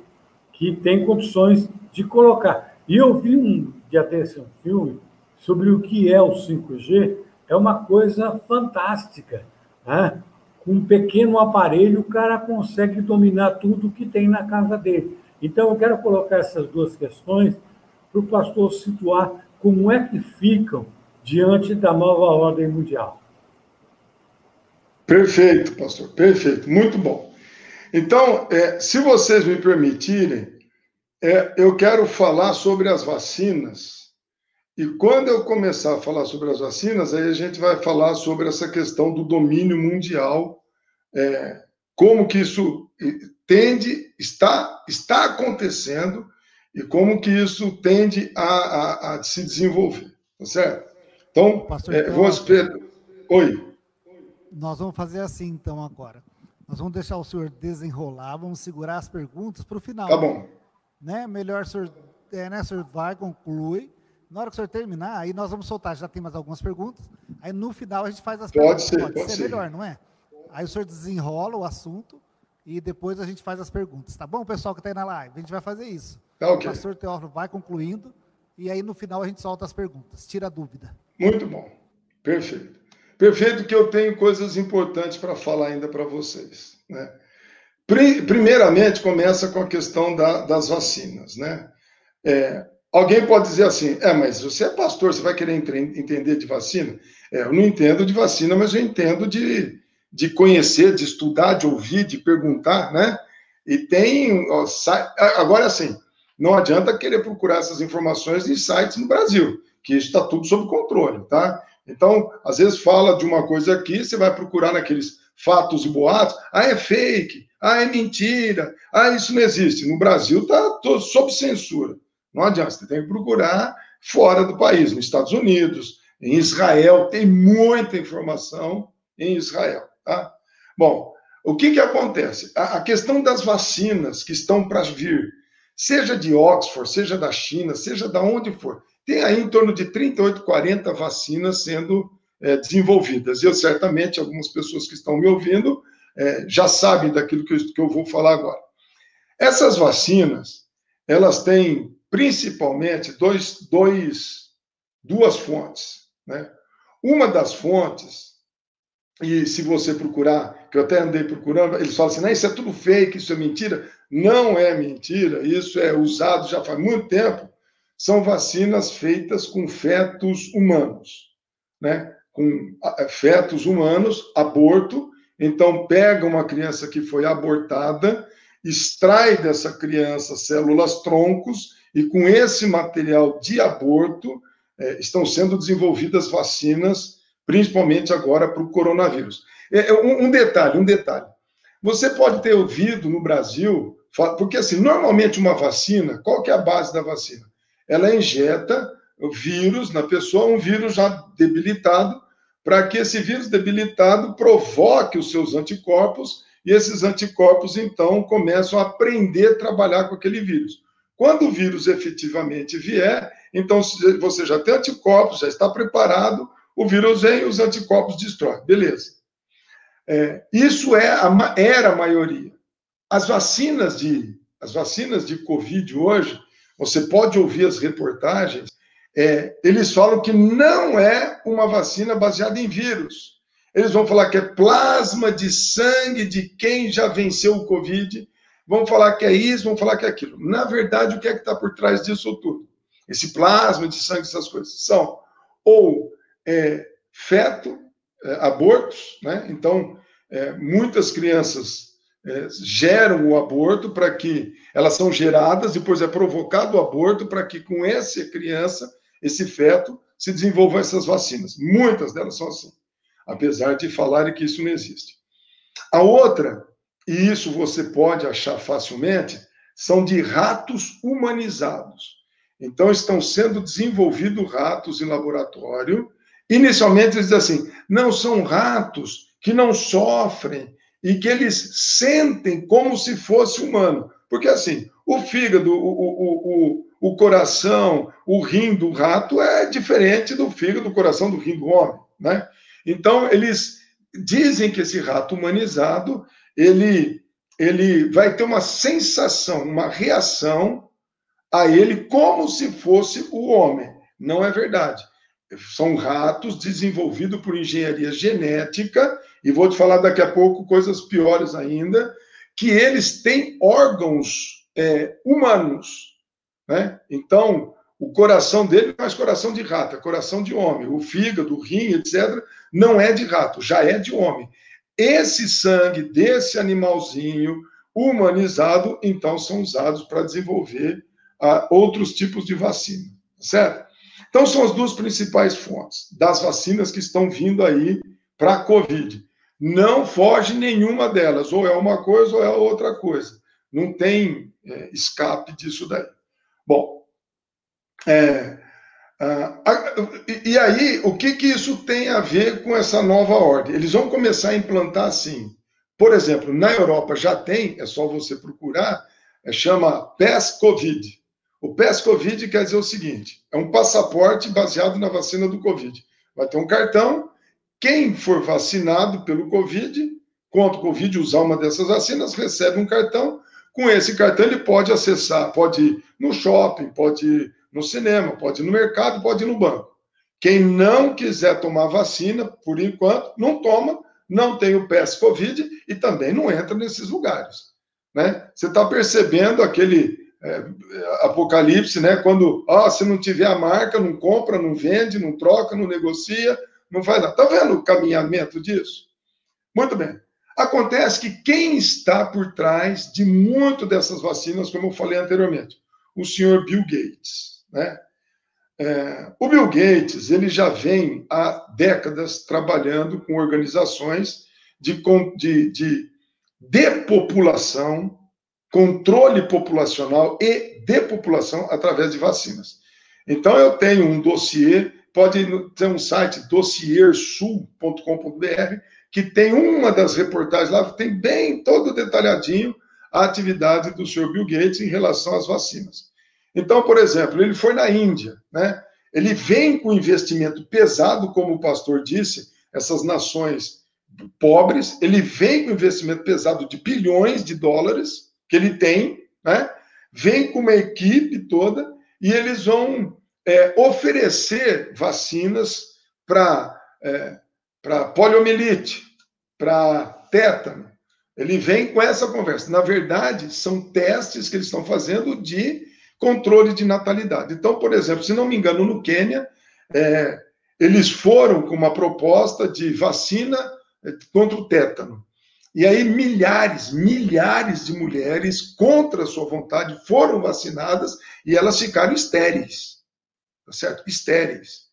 [SPEAKER 3] que tem condições de colocar. E eu vi um dia desse um filme sobre o que é o 5G, é uma coisa fantástica. Né? Com um pequeno aparelho, o cara consegue dominar tudo que tem na casa dele. Então, eu quero colocar essas duas questões para o pastor situar como é que ficam diante da nova ordem mundial.
[SPEAKER 5] Perfeito, pastor, perfeito, muito bom. Então, é, se vocês me permitirem, é, eu quero falar sobre as vacinas. E quando eu começar a falar sobre as vacinas, aí a gente vai falar sobre essa questão do domínio mundial, é, como que isso tende, está, está acontecendo e como que isso tende a, a, a se desenvolver, tá certo? Então, é, vou esperar. Oi.
[SPEAKER 1] Nós vamos fazer assim, então, agora. Nós vamos deixar o senhor desenrolar, vamos segurar as perguntas para o final.
[SPEAKER 5] Tá bom.
[SPEAKER 1] Né? Melhor o senhor, é, né, o senhor vai, conclui. Na hora que o senhor terminar, aí nós vamos soltar, já tem mais algumas perguntas. Aí no final a gente faz as
[SPEAKER 5] pode
[SPEAKER 1] perguntas.
[SPEAKER 5] Ser, pode, pode ser,
[SPEAKER 1] ser melhor, não é? Aí o senhor desenrola o assunto e depois a gente faz as perguntas. Tá bom, pessoal que está aí na live? A gente vai fazer isso.
[SPEAKER 5] Tá okay.
[SPEAKER 1] O pastor Teófilo vai concluindo e aí no final a gente solta as perguntas, tira a dúvida.
[SPEAKER 5] Muito bom. Perfeito. Perfeito que eu tenho coisas importantes para falar ainda para vocês. Né? Primeiramente, começa com a questão da, das vacinas. Né? É, alguém pode dizer assim, é, mas você é pastor, você vai querer entender de vacina? É, eu não entendo de vacina, mas eu entendo de, de conhecer, de estudar, de ouvir, de perguntar, né? E tem. Ó, agora, assim, não adianta querer procurar essas informações em sites no Brasil, que está tudo sob controle, tá? Então, às vezes fala de uma coisa aqui, você vai procurar naqueles fatos e boatos, ah, é fake, ah, é mentira, ah, isso não existe. No Brasil está sob censura. Não adianta, você tem que procurar fora do país, nos Estados Unidos, em Israel, tem muita informação em Israel, tá? Bom, o que que acontece? A, a questão das vacinas que estão para vir, seja de Oxford, seja da China, seja da onde for. Tem aí em torno de 38, 40 vacinas sendo é, desenvolvidas. Eu, certamente, algumas pessoas que estão me ouvindo é, já sabem daquilo que eu, que eu vou falar agora. Essas vacinas, elas têm principalmente dois, dois, duas fontes. Né? Uma das fontes, e se você procurar, que eu até andei procurando, eles falam assim, não, isso é tudo fake, isso é mentira. Não é mentira, isso é usado já faz muito tempo. São vacinas feitas com fetos humanos, né? Com fetos humanos, aborto. Então, pega uma criança que foi abortada, extrai dessa criança células troncos, e com esse material de aborto, é, estão sendo desenvolvidas vacinas, principalmente agora para o coronavírus. É, é, um, um detalhe, um detalhe. Você pode ter ouvido no Brasil, porque assim, normalmente uma vacina, qual que é a base da vacina? Ela injeta vírus na pessoa, um vírus já debilitado, para que esse vírus debilitado provoque os seus anticorpos e esses anticorpos então começam a aprender a trabalhar com aquele vírus. Quando o vírus efetivamente vier, então você já tem anticorpos, já está preparado, o vírus vem e os anticorpos destroem. Beleza. É, isso é a, era a maioria. As vacinas de as vacinas de Covid hoje, você pode ouvir as reportagens, é, eles falam que não é uma vacina baseada em vírus. Eles vão falar que é plasma de sangue de quem já venceu o Covid, vão falar que é isso, vão falar que é aquilo. Na verdade, o que é que está por trás disso tudo? Esse plasma de sangue, essas coisas, são ou é, feto, é, abortos, né? Então, é, muitas crianças é, geram o aborto para que elas são geradas, depois é provocado o aborto para que com essa criança, esse feto, se desenvolvam essas vacinas. Muitas delas são assim, apesar de falarem que isso não existe. A outra, e isso você pode achar facilmente, são de ratos humanizados. Então, estão sendo desenvolvidos ratos em laboratório. Inicialmente, eles dizem assim: não são ratos que não sofrem e que eles sentem como se fosse humano. Porque, assim, o fígado, o, o, o, o coração, o rim do rato é diferente do fígado, do coração, do rim do homem, né? Então, eles dizem que esse rato humanizado, ele, ele vai ter uma sensação, uma reação a ele como se fosse o homem. Não é verdade. São ratos desenvolvidos por engenharia genética, e vou te falar daqui a pouco coisas piores ainda, que eles têm órgãos é, humanos. Né? Então, o coração dele não é coração de rato, é coração de homem. O fígado, o rim, etc., não é de rato, já é de homem. Esse sangue desse animalzinho humanizado, então, são usados para desenvolver a outros tipos de vacina, certo? Então, são as duas principais fontes das vacinas que estão vindo aí para a Covid. Não foge nenhuma delas, ou é uma coisa ou é outra coisa. Não tem é, escape disso daí. Bom, é, e aí, o que, que isso tem a ver com essa nova ordem? Eles vão começar a implantar assim. Por exemplo, na Europa já tem, é só você procurar, é, chama PES-Covid. O PES-Covid quer dizer o seguinte: é um passaporte baseado na vacina do Covid. Vai ter um cartão, quem for vacinado pelo Covid, contra o Covid, usar uma dessas vacinas, recebe um cartão. Com esse cartão, ele pode acessar, pode ir no shopping, pode ir no cinema, pode ir no mercado, pode ir no banco. Quem não quiser tomar vacina, por enquanto, não toma, não tem o PES Covid e também não entra nesses lugares. Né? Você está percebendo aquele é, apocalipse, né? Quando, ó, se não tiver a marca, não compra, não vende, não troca, não negocia, não faz nada. Tá vendo o caminhamento disso? Muito bem. Acontece que quem está por trás de muito dessas vacinas, como eu falei anteriormente, o senhor Bill Gates, né? É, o Bill Gates ele já vem há décadas trabalhando com organizações de, de, de depopulação controle populacional e depopulação através de vacinas. Então, eu tenho um dossiê, pode ter um site, dossiersul.com.br, que tem uma das reportagens lá, tem bem todo detalhadinho a atividade do senhor Bill Gates em relação às vacinas. Então, por exemplo, ele foi na Índia, né? Ele vem com investimento pesado, como o pastor disse, essas nações pobres, ele vem com investimento pesado de bilhões de dólares, que ele tem, né? vem com uma equipe toda e eles vão é, oferecer vacinas para é, poliomielite, para tétano. Ele vem com essa conversa. Na verdade, são testes que eles estão fazendo de controle de natalidade. Então, por exemplo, se não me engano, no Quênia, é, eles foram com uma proposta de vacina é, contra o tétano. E aí milhares, milhares de mulheres, contra sua vontade, foram vacinadas e elas ficaram estéreis. Tá certo? Estéreis.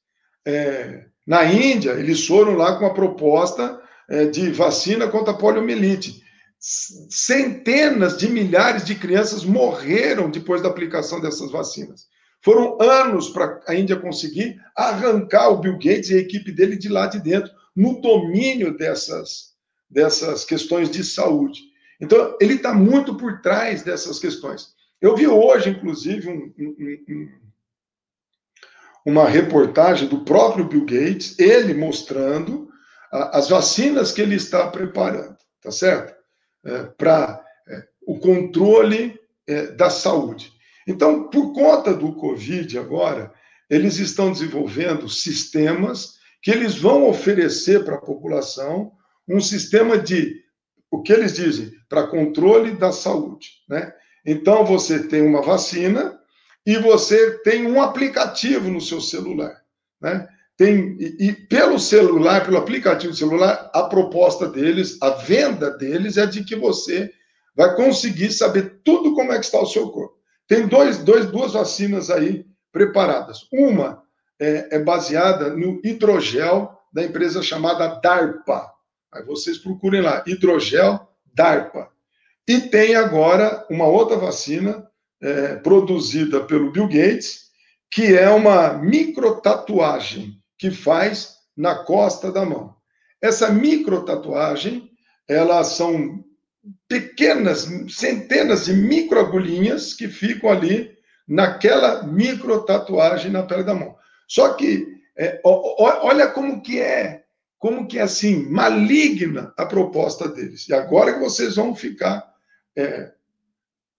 [SPEAKER 5] É, na Índia, eles foram lá com a proposta é, de vacina contra a poliomielite. Centenas de milhares de crianças morreram depois da aplicação dessas vacinas. Foram anos para a Índia conseguir arrancar o Bill Gates e a equipe dele de lá de dentro, no domínio dessas, dessas questões de saúde. Então, ele está muito por trás dessas questões. Eu vi hoje, inclusive, um, um, uma reportagem do próprio Bill Gates, ele mostrando as vacinas que ele está preparando, tá certo? É, Para é, o controle é, da saúde. Então, por conta do Covid agora, eles estão desenvolvendo sistemas que eles vão oferecer para a população um sistema de, o que eles dizem, para controle da saúde, né? Então, você tem uma vacina e você tem um aplicativo no seu celular, né? Tem, e, e pelo celular, pelo aplicativo celular, a proposta deles, a venda deles é de que você vai conseguir saber tudo como é que está o seu corpo. Tem dois, dois, duas vacinas aí preparadas. Uma é, é baseada no hidrogel da empresa chamada DARPA. Aí vocês procurem lá, hidrogel DARPA. E tem agora uma outra vacina é, produzida pelo Bill Gates, que é uma microtatuagem que faz na costa da mão. Essa microtatuagem, elas são pequenas, centenas de microagulhinhas que ficam ali naquela microtatuagem na pele da mão. Só que é, olha como que é, como que é assim, maligna a proposta deles. E agora que vocês vão ficar é,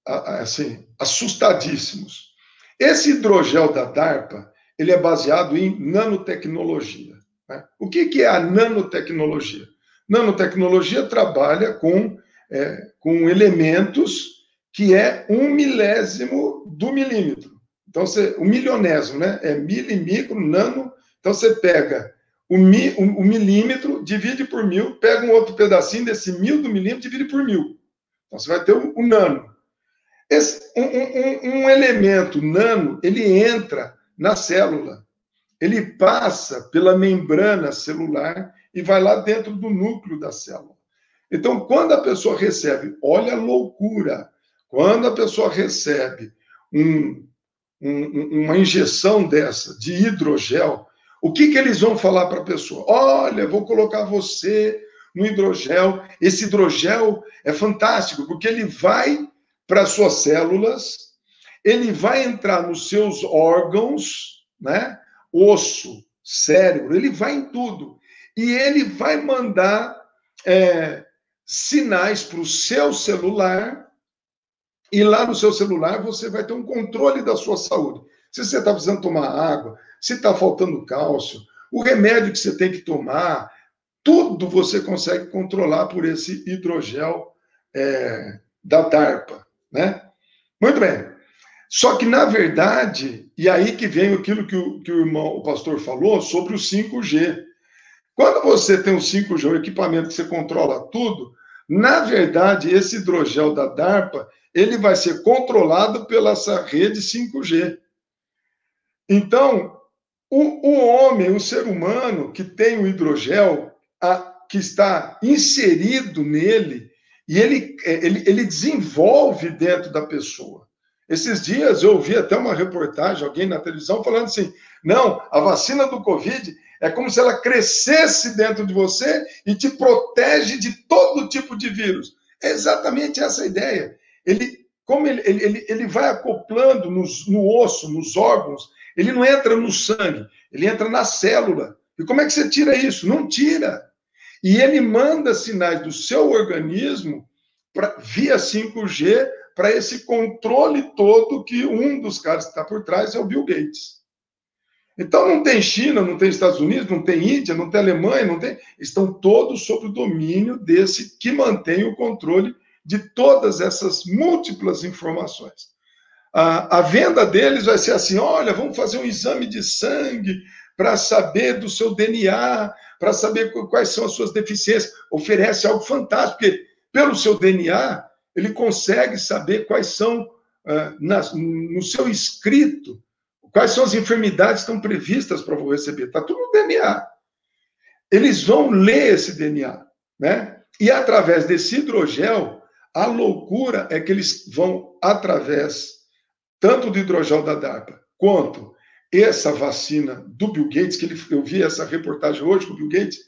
[SPEAKER 5] assim, assustadíssimos. Esse hidrogel da DARPA, ele é baseado em nanotecnologia. Né? O que, que é a nanotecnologia? Nanotecnologia trabalha com, é, com elementos que é um milésimo do milímetro. Então, você, o milionésimo, né? É milimicro, nano. Então, você pega o, mi, o, o milímetro, divide por mil, pega um outro pedacinho desse mil do milímetro, divide por mil. Então, você vai ter o, o nano. Esse, um, um, um, elemento nano, ele entra na célula. Ele passa pela membrana celular e vai lá dentro do núcleo da célula. Então, quando a pessoa recebe, olha a loucura, quando a pessoa recebe um, uma injeção dessa, de hidrogel, o que, que eles vão falar para a pessoa? Olha, vou colocar você no hidrogel. Esse hidrogel é fantástico, porque ele vai para as suas células, ele vai entrar nos seus órgãos, né? Osso, cérebro, ele vai em tudo. E ele vai mandar é, sinais para o seu celular, e lá no seu celular você vai ter um controle da sua saúde. Se você está precisando tomar água, se está faltando cálcio, o remédio que você tem que tomar, tudo você consegue controlar por esse hidrogel é, da DARPA, né? Muito bem. Só que, na verdade, e aí que vem aquilo que o, que o irmão, o pastor falou sobre o 5G. Quando você tem o 5G, o equipamento que você controla tudo, na verdade, esse hidrogel da DARPA, ele vai ser controlado pela essa rede 5G. Então, o, o homem, o ser humano que tem o hidrogel, a, que está inserido nele e ele, é, ele, ele desenvolve dentro da pessoa. Esses dias eu ouvi até uma reportagem, alguém na televisão, falando assim: não, a vacina do Covid é como se ela crescesse dentro de você e te protege de todo tipo de vírus. É exatamente essa a ideia. Ele, como ele, ele, ele vai acoplando nos, no osso, nos órgãos, ele não entra no sangue, ele entra na célula. E como é que você tira isso? Não tira. E ele manda sinais do seu organismo pra, via 5G para esse controle todo que um dos caras que está por trás é o Bill Gates. Então não tem China, não tem Estados Unidos, não tem Índia, não tem Alemanha, não tem. Estão todos sob o domínio desse que mantém o controle de todas essas múltiplas informações. A, a venda deles vai ser assim: olha, vamos fazer um exame de sangue para saber do seu DNA, para saber quais são as suas deficiências. Oferece algo fantástico, porque pelo seu DNA, ele consegue saber quais são, uh, no seu escrito, quais são as enfermidades que estão previstas para eu receber. Está tudo no DNA. Eles vão ler esse DNA, né? E através desse hidrogel, a loucura é que eles vão através tanto do hidrogel da DARPA quanto essa vacina do Bill Gates, que ele, eu vi essa reportagem hoje com o Bill Gates.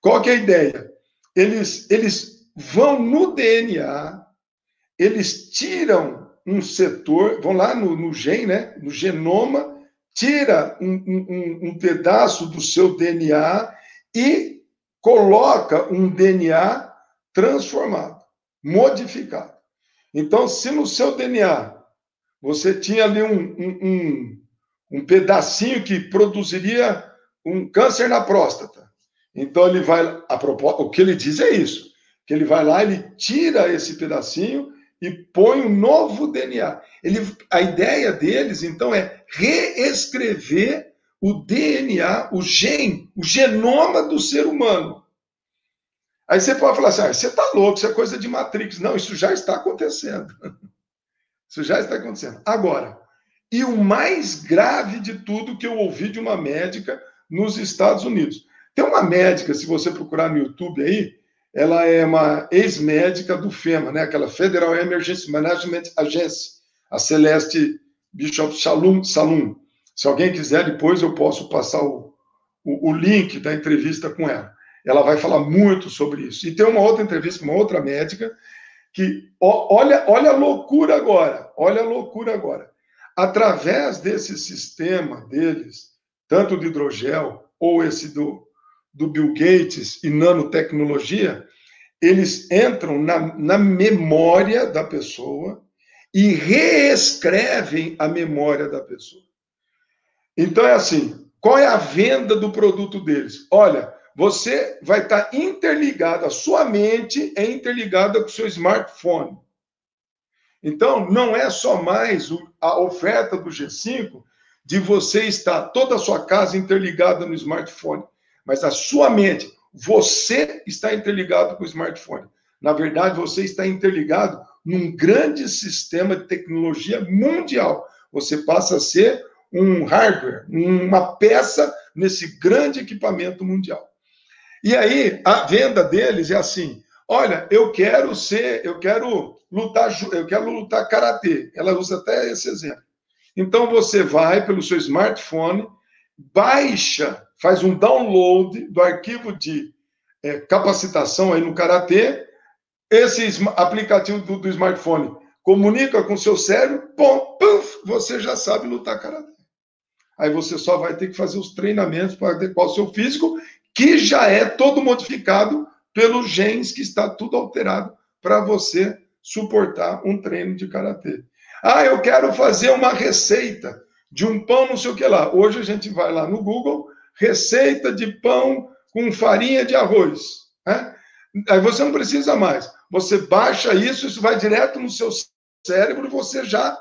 [SPEAKER 5] Qual que é a ideia? Eles, eles vão no DNA, eles tiram um setor, vão lá no, no gen, né, no genoma, tira um, um, um pedaço do seu DNA e coloca um DNA transformado, modificado. Então, se no seu DNA você tinha ali um, um, um, pedacinho que produziria um câncer na próstata, então ele vai, a propósito, o que ele diz é isso, que ele vai lá, ele tira esse pedacinho e põe um novo DNA. Ele, a ideia deles, então, é reescrever o DNA, o gene, o genoma do ser humano. Aí você pode falar assim: ah, você está louco, isso é coisa de Matrix. Não, isso já está acontecendo. Isso já está acontecendo. Agora, e o mais grave de tudo que eu ouvi de uma médica nos Estados Unidos. Tem uma médica, se você procurar no YouTube aí, ela é uma ex-médica do FEMA, né? aquela Federal Emergency Management Agency, a Celeste Bishop Shalom Salum. Se alguém quiser, depois eu posso passar o, o, o, link da entrevista com ela. Ela vai falar muito sobre isso. E tem uma outra entrevista com uma outra médica que, ó, olha, olha a loucura agora, olha a loucura agora. Através desse sistema deles, tanto do hidrogel ou esse do, do Bill Gates e nanotecnologia, eles entram na, na memória da pessoa e reescrevem a memória da pessoa. Então é assim: qual é a venda do produto deles? Olha, você vai estar interligado, a sua mente é interligada com o seu smartphone. Então, não é só mais a oferta do G5 de você estar toda a sua casa interligada no smartphone mas a sua mente, você está interligado com o smartphone. Na verdade, você está interligado num grande sistema de tecnologia mundial. Você passa a ser um hardware, uma peça nesse grande equipamento mundial. E aí, a venda deles é assim: olha, eu quero ser, eu quero lutar, eu quero lutar karatê. Ela usa até esse exemplo. Então você vai pelo seu smartphone, baixa faz um download do arquivo de é, capacitação aí no Karatê, esse aplicativo do, do, smartphone comunica com o seu cérebro, pum, puff, você já sabe lutar Karatê. Aí você só vai ter que fazer os treinamentos para adequar o seu físico, que já é todo modificado pelos genes, que está tudo alterado para você suportar um treino de Karatê. Ah, eu quero fazer uma receita de um pão, não sei o que lá. Hoje a gente vai lá no Google, receita de pão com farinha de arroz. Né? Aí você não precisa mais. Você baixa isso, isso vai direto no seu cérebro, você já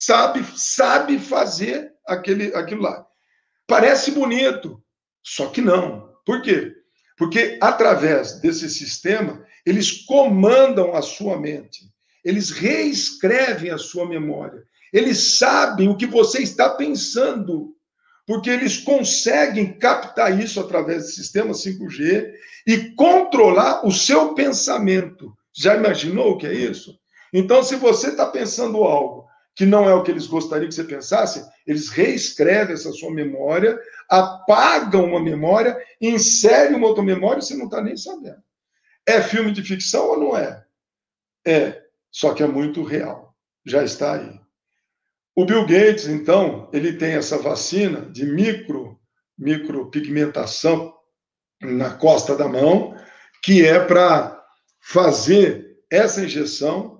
[SPEAKER 5] sabe, sabe fazer aquele, aquilo lá. Parece bonito, só que não. Por quê? Porque através desse sistema, eles comandam a sua mente, eles reescrevem a sua memória, eles sabem o que você está pensando porque eles conseguem captar isso através do sistema 5G e controlar o seu pensamento. Já imaginou o que é isso? Então, se você está pensando algo que não é o que eles gostariam que você pensasse, eles reescrevem essa sua memória, apagam uma memória, inserem uma outra memória e você não está nem sabendo. É filme de ficção ou não é? É, só que é muito real. Já está aí. O Bill Gates, então, ele tem essa vacina de micro, micropigmentação na costa da mão, que é para fazer essa injeção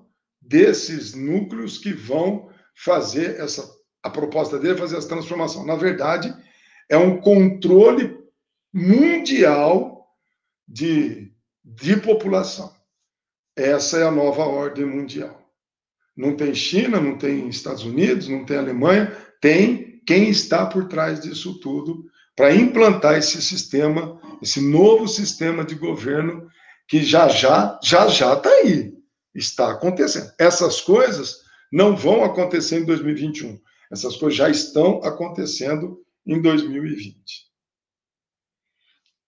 [SPEAKER 5] desses núcleos que vão fazer essa. A proposta dele é fazer essa transformação. Na verdade, é um controle mundial de, de população. Essa é a nova ordem mundial. Não tem China, não tem Estados Unidos, não tem Alemanha, tem quem está por trás disso tudo para implantar esse sistema, esse novo sistema de governo que já já já já está aí, está acontecendo. Essas coisas não vão acontecer em 2021. Essas coisas já estão acontecendo em 2020.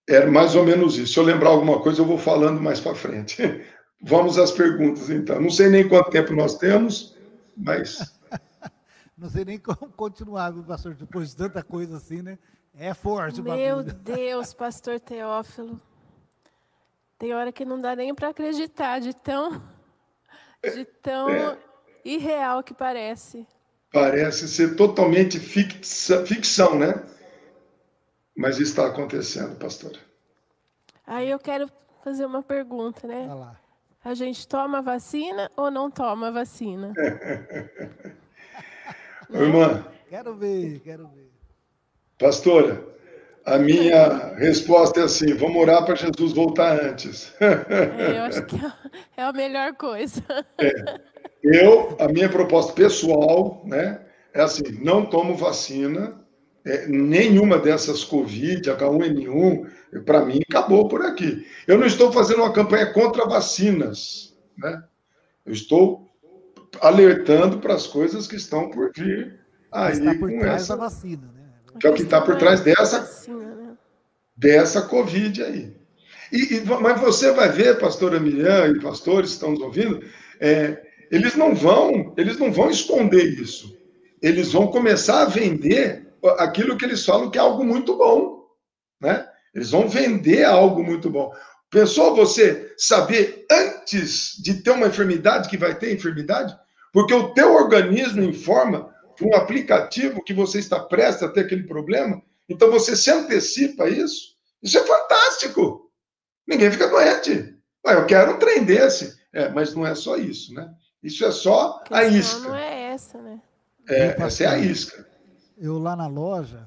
[SPEAKER 5] É mais ou menos isso. Se eu lembrar alguma coisa, eu vou falando mais para frente. Vamos às perguntas, então. Não sei nem quanto tempo nós temos, mas.
[SPEAKER 1] Não sei nem como continuar, pastor, depois de tanta coisa assim, né? É forte o
[SPEAKER 2] Meu. Deus, pastor Teófilo. Tem hora que não dá nem para acreditar de tão, de tão é. irreal que parece.
[SPEAKER 5] Parece ser totalmente fixa, ficção, né? Mas está acontecendo, pastor.
[SPEAKER 2] Aí eu quero fazer uma pergunta, né? Lá. A gente toma vacina ou não toma vacina?
[SPEAKER 5] Irmã.
[SPEAKER 1] Quero ver, quero ver.
[SPEAKER 5] Pastora, a minha resposta é assim: vamos orar para Jesus voltar antes.
[SPEAKER 2] É, eu acho que é a melhor coisa.
[SPEAKER 5] É. Eu, a minha proposta pessoal, né, é assim: não tomo vacina, é, nenhuma dessas Covid, H1N1, para mim, acabou por aqui. Eu não estou fazendo uma campanha contra vacinas, né? Eu estou alertando para as coisas que estão por vir aí está
[SPEAKER 1] por trás essa... da vacina, né?
[SPEAKER 5] Que é o que está por trás dessa, dessa Covid aí. E, e, mas você vai ver, pastora Miriam e pastores que estão nos ouvindo, é, eles não vão, eles não vão esconder isso. Eles vão começar a vender aquilo que eles falam que é algo muito bom, né? Eles vão vender algo muito bom. Pensou você saber antes de ter uma enfermidade que vai ter enfermidade? Porque o teu organismo informa um aplicativo que você está prestes a ter aquele problema, então você se antecipa isso. Isso é fantástico. Ninguém fica doente. Ah, eu quero um trem desse. É, mas não é só isso, né? Isso é só a, a isca.
[SPEAKER 2] Não é essa, né?
[SPEAKER 5] É, essa é a isca
[SPEAKER 1] eu lá na loja,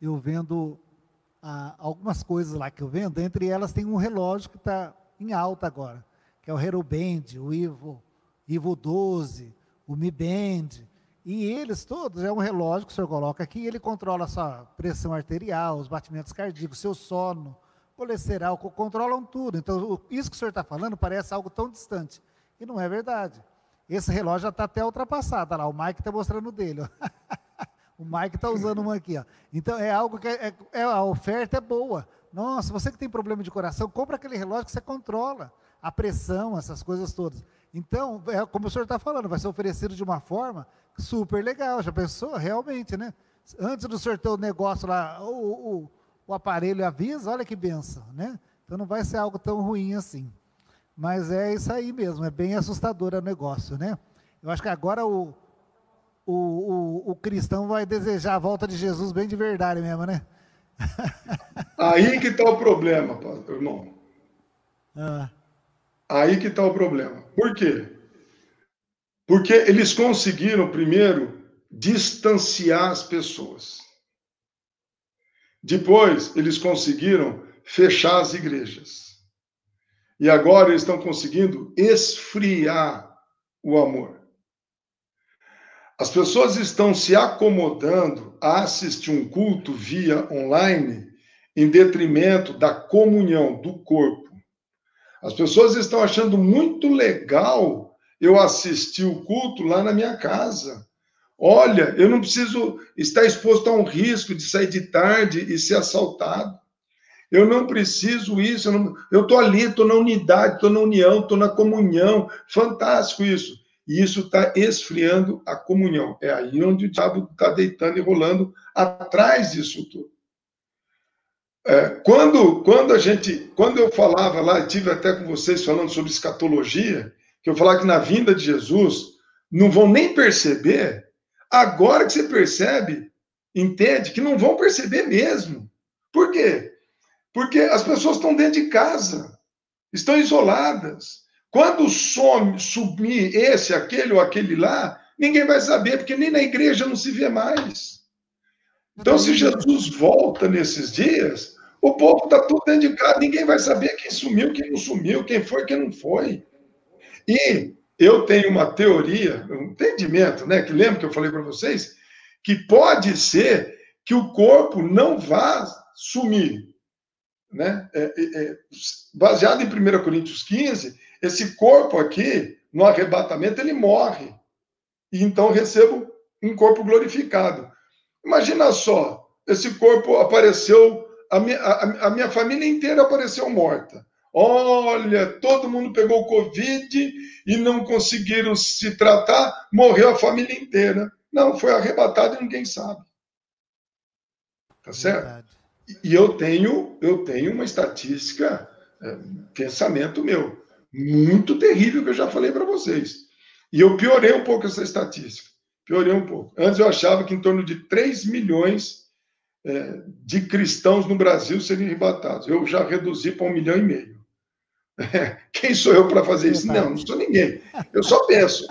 [SPEAKER 1] eu vendo ah, algumas coisas lá que eu vendo, entre elas tem um relógio que está em alta agora, que é o Hero Band, o Ivo, Ivo 12, o Mi Band, e eles todos, é um relógio que o senhor coloca aqui, ele controla a sua pressão arterial, os batimentos cardíacos, seu sono, colesterol, controlam tudo. Então, isso que o senhor está falando parece algo tão distante. E não é verdade. Esse relógio já está até ultrapassado. Olha lá, o Mike está mostrando o dele. O Mike está usando uma aqui. Ó. Então é algo que é, é, é, a oferta é boa. Nossa, você que tem problema de coração, compra aquele relógio que você controla a pressão, essas coisas todas. Então, é, como o senhor está falando, vai ser oferecido de uma forma super legal. Já pensou? Realmente, né? Antes do senhor ter o negócio lá, o, o, o aparelho avisa, olha que benção, né? Então não vai ser algo tão ruim assim. Mas é isso aí mesmo, é bem assustador o negócio, né? Eu acho que agora o, o, o, o cristão vai desejar a volta de Jesus bem de verdade mesmo, né?
[SPEAKER 5] Aí que está o problema, irmão. Ah. Aí que está o problema. Por quê? Porque eles conseguiram, primeiro, distanciar as pessoas. Depois, eles conseguiram fechar as igrejas. E agora eles estão conseguindo esfriar o amor. As pessoas estão se acomodando a assistir um culto via online em detrimento da comunhão do corpo. As pessoas estão achando muito legal eu assistir o culto lá na minha casa. Olha, eu não preciso estar exposto a um risco de sair de tarde e ser assaltado. Eu não preciso isso. Eu estou ali, estou na unidade, estou na união, estou na comunhão. Fantástico isso. E isso está esfriando a comunhão. É aí onde o diabo está deitando e rolando atrás disso tudo. É, quando, quando a gente, quando eu falava lá, tive até com vocês falando sobre escatologia, que eu falava que na vinda de Jesus não vão nem perceber, agora que você percebe, entende, que não vão perceber mesmo. Por quê? Porque as pessoas estão dentro de casa, estão isoladas. Quando some, sumir esse, aquele ou aquele lá, ninguém vai saber, porque nem na igreja não se vê mais. Então, se Jesus volta nesses dias, o povo está tudo dentro de casa, ninguém vai saber quem sumiu, quem não sumiu, quem foi, quem não foi. E eu tenho uma teoria, um entendimento, né? Que lembra que eu falei para vocês? Que pode ser que o corpo não vá sumir. Né? É, é, é baseado em 1 Coríntios 15, esse corpo aqui, no arrebatamento, ele morre. E então recebo um corpo glorificado. Imagina só, esse corpo apareceu, a minha, a, a minha família inteira apareceu morta. Olha, todo mundo pegou Covid e não conseguiram se tratar, morreu a família inteira. Não, foi arrebatado e ninguém sabe. Tá certo? Verdade. E eu tenho, eu tenho uma estatística, é, pensamento meu, muito terrível que eu já falei para vocês. E eu piorei um pouco essa estatística. Piorei um pouco. Antes eu achava que em torno de 3 milhões é, de cristãos no Brasil seriam arrebatados. Eu já reduzi para um milhão e meio. É, quem sou eu para fazer isso? Não, não sou ninguém. Eu só penso.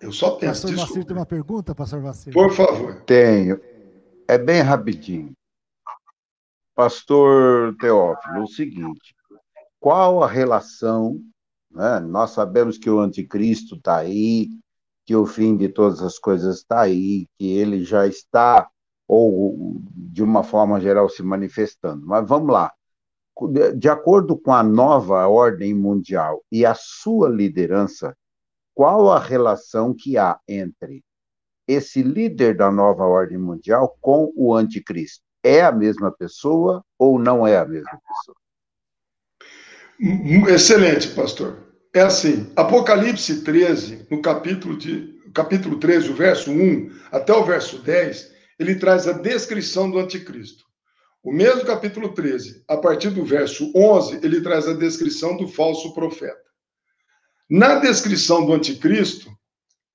[SPEAKER 5] Eu só penso.
[SPEAKER 1] Pastor Vacir tem uma pergunta, pastor Vacir?
[SPEAKER 5] Por favor.
[SPEAKER 4] Tenho. É bem rapidinho. Pastor Teófilo, o seguinte: qual a relação? Né? Nós sabemos que o anticristo está aí, que o fim de todas as coisas está aí, que ele já está, ou de uma forma geral, se manifestando. Mas vamos lá. De acordo com a nova ordem mundial e a sua liderança, qual a relação que há entre esse líder da nova ordem mundial com o anticristo? É a mesma pessoa ou não é a mesma pessoa?
[SPEAKER 5] Excelente, pastor. É assim, Apocalipse 13, no capítulo, de, capítulo 13, o verso 1 até o verso 10, ele traz a descrição do anticristo. O mesmo capítulo 13, a partir do verso 11, ele traz a descrição do falso profeta. Na descrição do anticristo,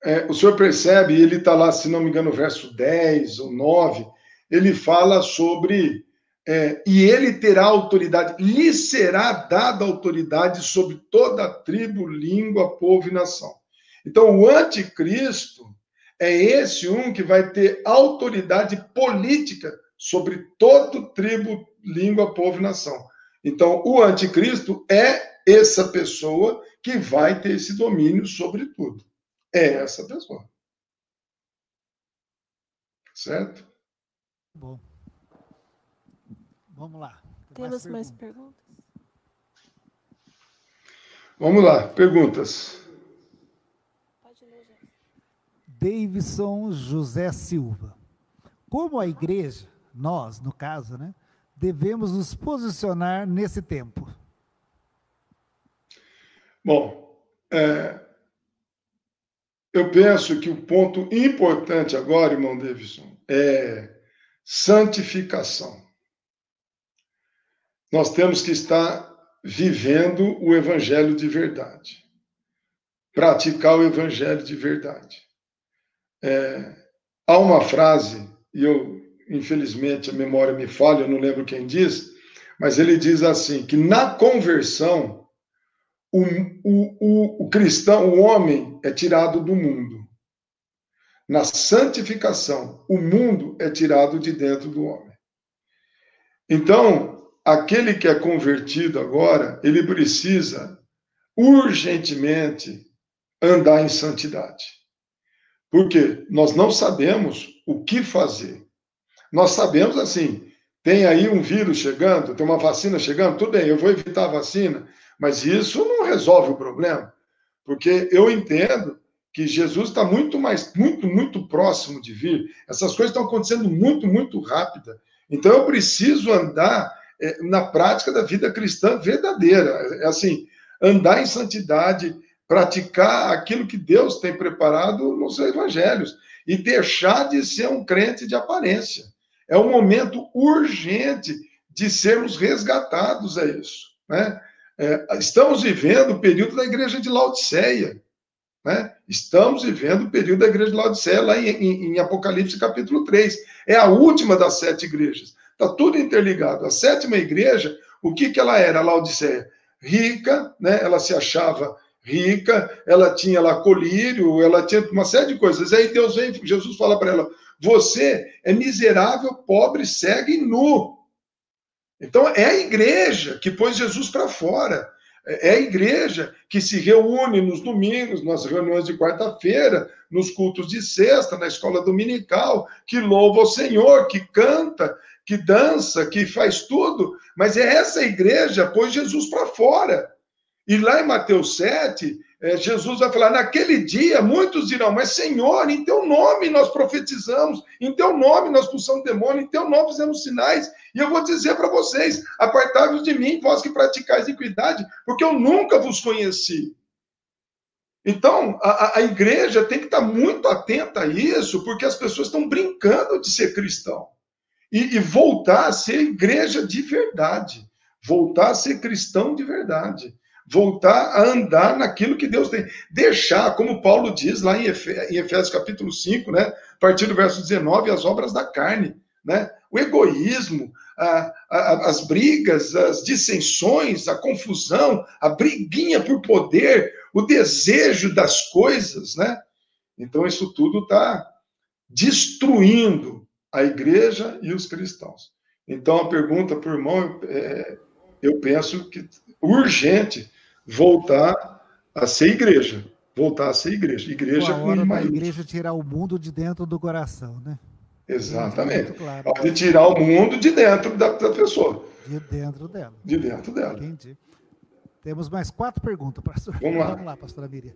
[SPEAKER 5] é, o senhor percebe, ele está lá, se não me engano, no verso 10 ou 9, ele fala sobre. É, e ele terá autoridade, lhe será dada autoridade sobre toda a tribo, língua, povo e nação. Então, o anticristo é esse um que vai ter autoridade política sobre todo tribo, língua, povo e nação. Então, o anticristo é essa pessoa que vai ter esse domínio sobre tudo. É essa pessoa. Certo?
[SPEAKER 1] Bom. Vamos lá.
[SPEAKER 2] Tem Temos mais perguntas? mais perguntas?
[SPEAKER 5] Vamos lá, perguntas.
[SPEAKER 1] Pode ler, Davidson José Silva. Como a igreja, nós, no caso, né, devemos nos posicionar nesse tempo?
[SPEAKER 5] Bom, é, eu penso que o ponto importante agora, irmão Davidson, é santificação. Nós temos que estar vivendo o evangelho de verdade. Praticar o evangelho de verdade. É, há uma frase, e eu, infelizmente, a memória me falha, eu não lembro quem diz, mas ele diz assim: que na conversão o, o, o, o cristão, o homem, é tirado do mundo. Na santificação, o mundo é tirado de dentro do homem. Então, aquele que é convertido agora, ele precisa urgentemente andar em santidade. Porque nós não sabemos o que fazer. Nós sabemos assim, tem aí um vírus chegando, tem uma vacina chegando, tudo bem, eu vou evitar a vacina, mas isso não resolve o problema, porque eu entendo que Jesus está muito mais, muito, muito próximo de vir. Essas coisas estão acontecendo muito, muito rápida. Então eu preciso andar na prática da vida cristã verdadeira. É assim, andar em santidade, praticar aquilo que Deus tem preparado nos evangelhos e deixar de ser um crente de aparência. É um momento urgente de sermos resgatados a isso, né? É, estamos vivendo o período da igreja de Laodiceia. Né? Estamos vivendo o período da igreja de Laodiceia, lá em, em, em Apocalipse capítulo 3. É a última das sete igrejas. Está tudo interligado. A sétima igreja, o que, que ela era, a Laodiceia? Rica, né? ela se achava rica, ela tinha lá colírio, ela tinha uma série de coisas. Aí Deus vem, Jesus fala para ela: Você é miserável, pobre, cego e nu. Então, é a igreja que pôs Jesus para fora. É a igreja que se reúne nos domingos, nas reuniões de quarta-feira, nos cultos de sexta, na escola dominical, que louva o Senhor, que canta, que dança, que faz tudo. Mas é essa igreja pôs Jesus para fora. E lá em Mateus 7, é, Jesus vai falar: naquele dia, muitos dirão, mas Senhor, em teu nome nós profetizamos, em teu nome nós expulsamos demônio, em teu nome fizemos sinais. E eu vou dizer para vocês: apartai-vos de mim, vós que praticais iniquidade, porque eu nunca vos conheci. Então, a, a igreja tem que estar muito atenta a isso, porque as pessoas estão brincando de ser cristão. E, e voltar a ser igreja de verdade. Voltar a ser cristão de verdade voltar a andar naquilo que Deus tem. Deixar, como Paulo diz lá em Efésios capítulo 5, né, a partir do verso 19, as obras da carne, né? O egoísmo, a, a, as brigas, as dissensões, a confusão, a briguinha por poder, o desejo das coisas, né? Então isso tudo está destruindo a igreja e os cristãos. Então a pergunta para o irmão, é, eu penso que urgente voltar a ser igreja. Voltar a ser igreja. Igreja
[SPEAKER 1] com hora igreja tirar o mundo de dentro do coração, né?
[SPEAKER 5] Exatamente. Claro. Pode tirar o mundo de dentro da, da, pessoa.
[SPEAKER 1] De dentro dela.
[SPEAKER 5] De dentro dela.
[SPEAKER 1] Entendi. Temos mais quatro perguntas, pastor.
[SPEAKER 5] Vamos lá.
[SPEAKER 1] Vamos lá, pastora Miriam.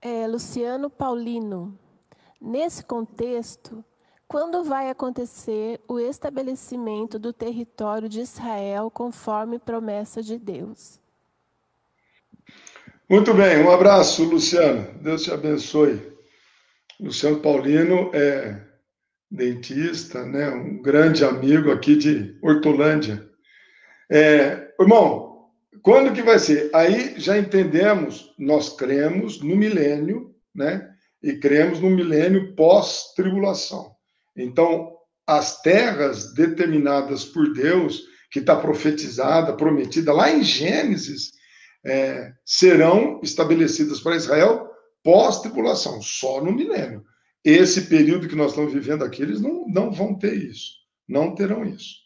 [SPEAKER 2] É, Luciano Paulino, nesse contexto, quando vai acontecer o estabelecimento do território de Israel conforme promessa de Deus?
[SPEAKER 5] Muito bem, um abraço, Luciano. Deus te abençoe. Luciano Paulino é dentista, né? um grande amigo aqui de Hortolândia. É, irmão, quando que vai ser? Aí já entendemos, nós cremos no milênio, né? E cremos no milênio pós-tribulação. Então, as terras determinadas por Deus, que está profetizada, prometida lá em Gênesis, é, serão estabelecidas para Israel pós-tribulação, só no milênio. Esse período que nós estamos vivendo aqui, eles não, não vão ter isso, não terão isso.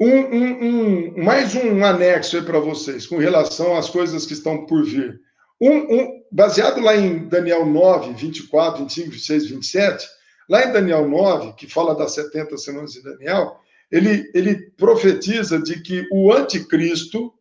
[SPEAKER 5] Um, um, um, mais um anexo aí para vocês, com relação às coisas que estão por vir. Um, baseado lá em Daniel 9, 24, 25, 26, 27, Lá em Daniel 9, que fala das 70 semanas de Daniel, ele, ele profetiza de que o anticristo,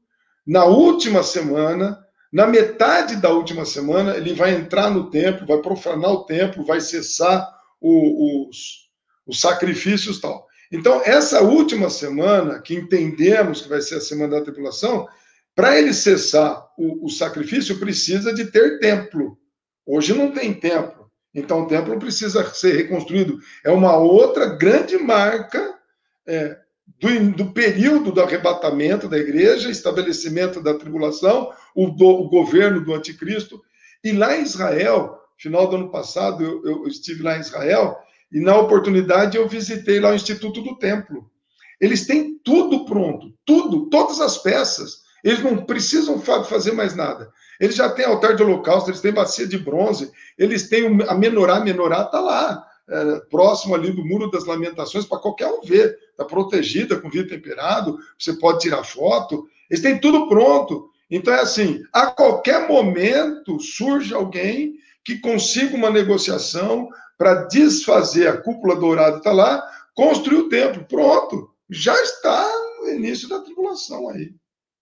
[SPEAKER 5] na última semana, na metade da última semana, ele vai entrar no templo, vai profanar o templo, vai cessar o, os, os sacrifícios tal. Então, essa última semana, que entendemos que vai ser a semana da tribulação, para ele cessar o, o sacrifício, precisa de ter templo. Hoje não tem templo. Então o templo precisa ser reconstruído. É uma outra grande marca é, do, do, período do arrebatamento da igreja, estabelecimento da tribulação, o, do, o, governo do anticristo. E lá em Israel, final do ano passado, eu, eu estive lá em Israel e na oportunidade eu visitei lá o Instituto do Templo. Eles têm tudo pronto, tudo, todas as peças. Eles não precisam fazer mais nada. Eles já têm altar de holocausto, eles têm bacia de bronze, eles têm a menorá, a menorá está lá, é, próximo ali do Muro das Lamentações, para qualquer um ver. Está protegida com vidro temperado, você pode tirar foto, eles têm tudo pronto. Então é assim, a qualquer momento surge alguém que consiga uma negociação para desfazer a cúpula dourada, está lá, construir o templo, pronto, já está no início da tribulação aí.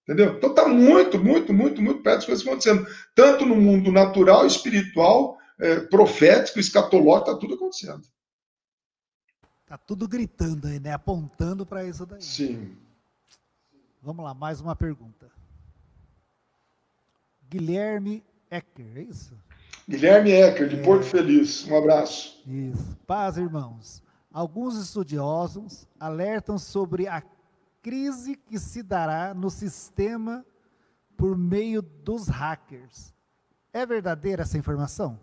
[SPEAKER 5] Entendeu? Então está muito, muito, muito, muito perto das coisas acontecendo. Tanto no mundo natural, espiritual, é, profético, escatológico, está tudo acontecendo.
[SPEAKER 1] Está tudo gritando aí, né? Apontando para isso daí.
[SPEAKER 5] Sim.
[SPEAKER 1] Vamos lá, mais uma pergunta. Guilherme Ecker, é isso?
[SPEAKER 5] Guilherme Ecker, de é... Porto Feliz. Um abraço.
[SPEAKER 1] Isso. Paz, irmãos. Alguns estudiosos alertam sobre a crise que se dará no sistema por meio dos hackers. É verdadeira essa informação?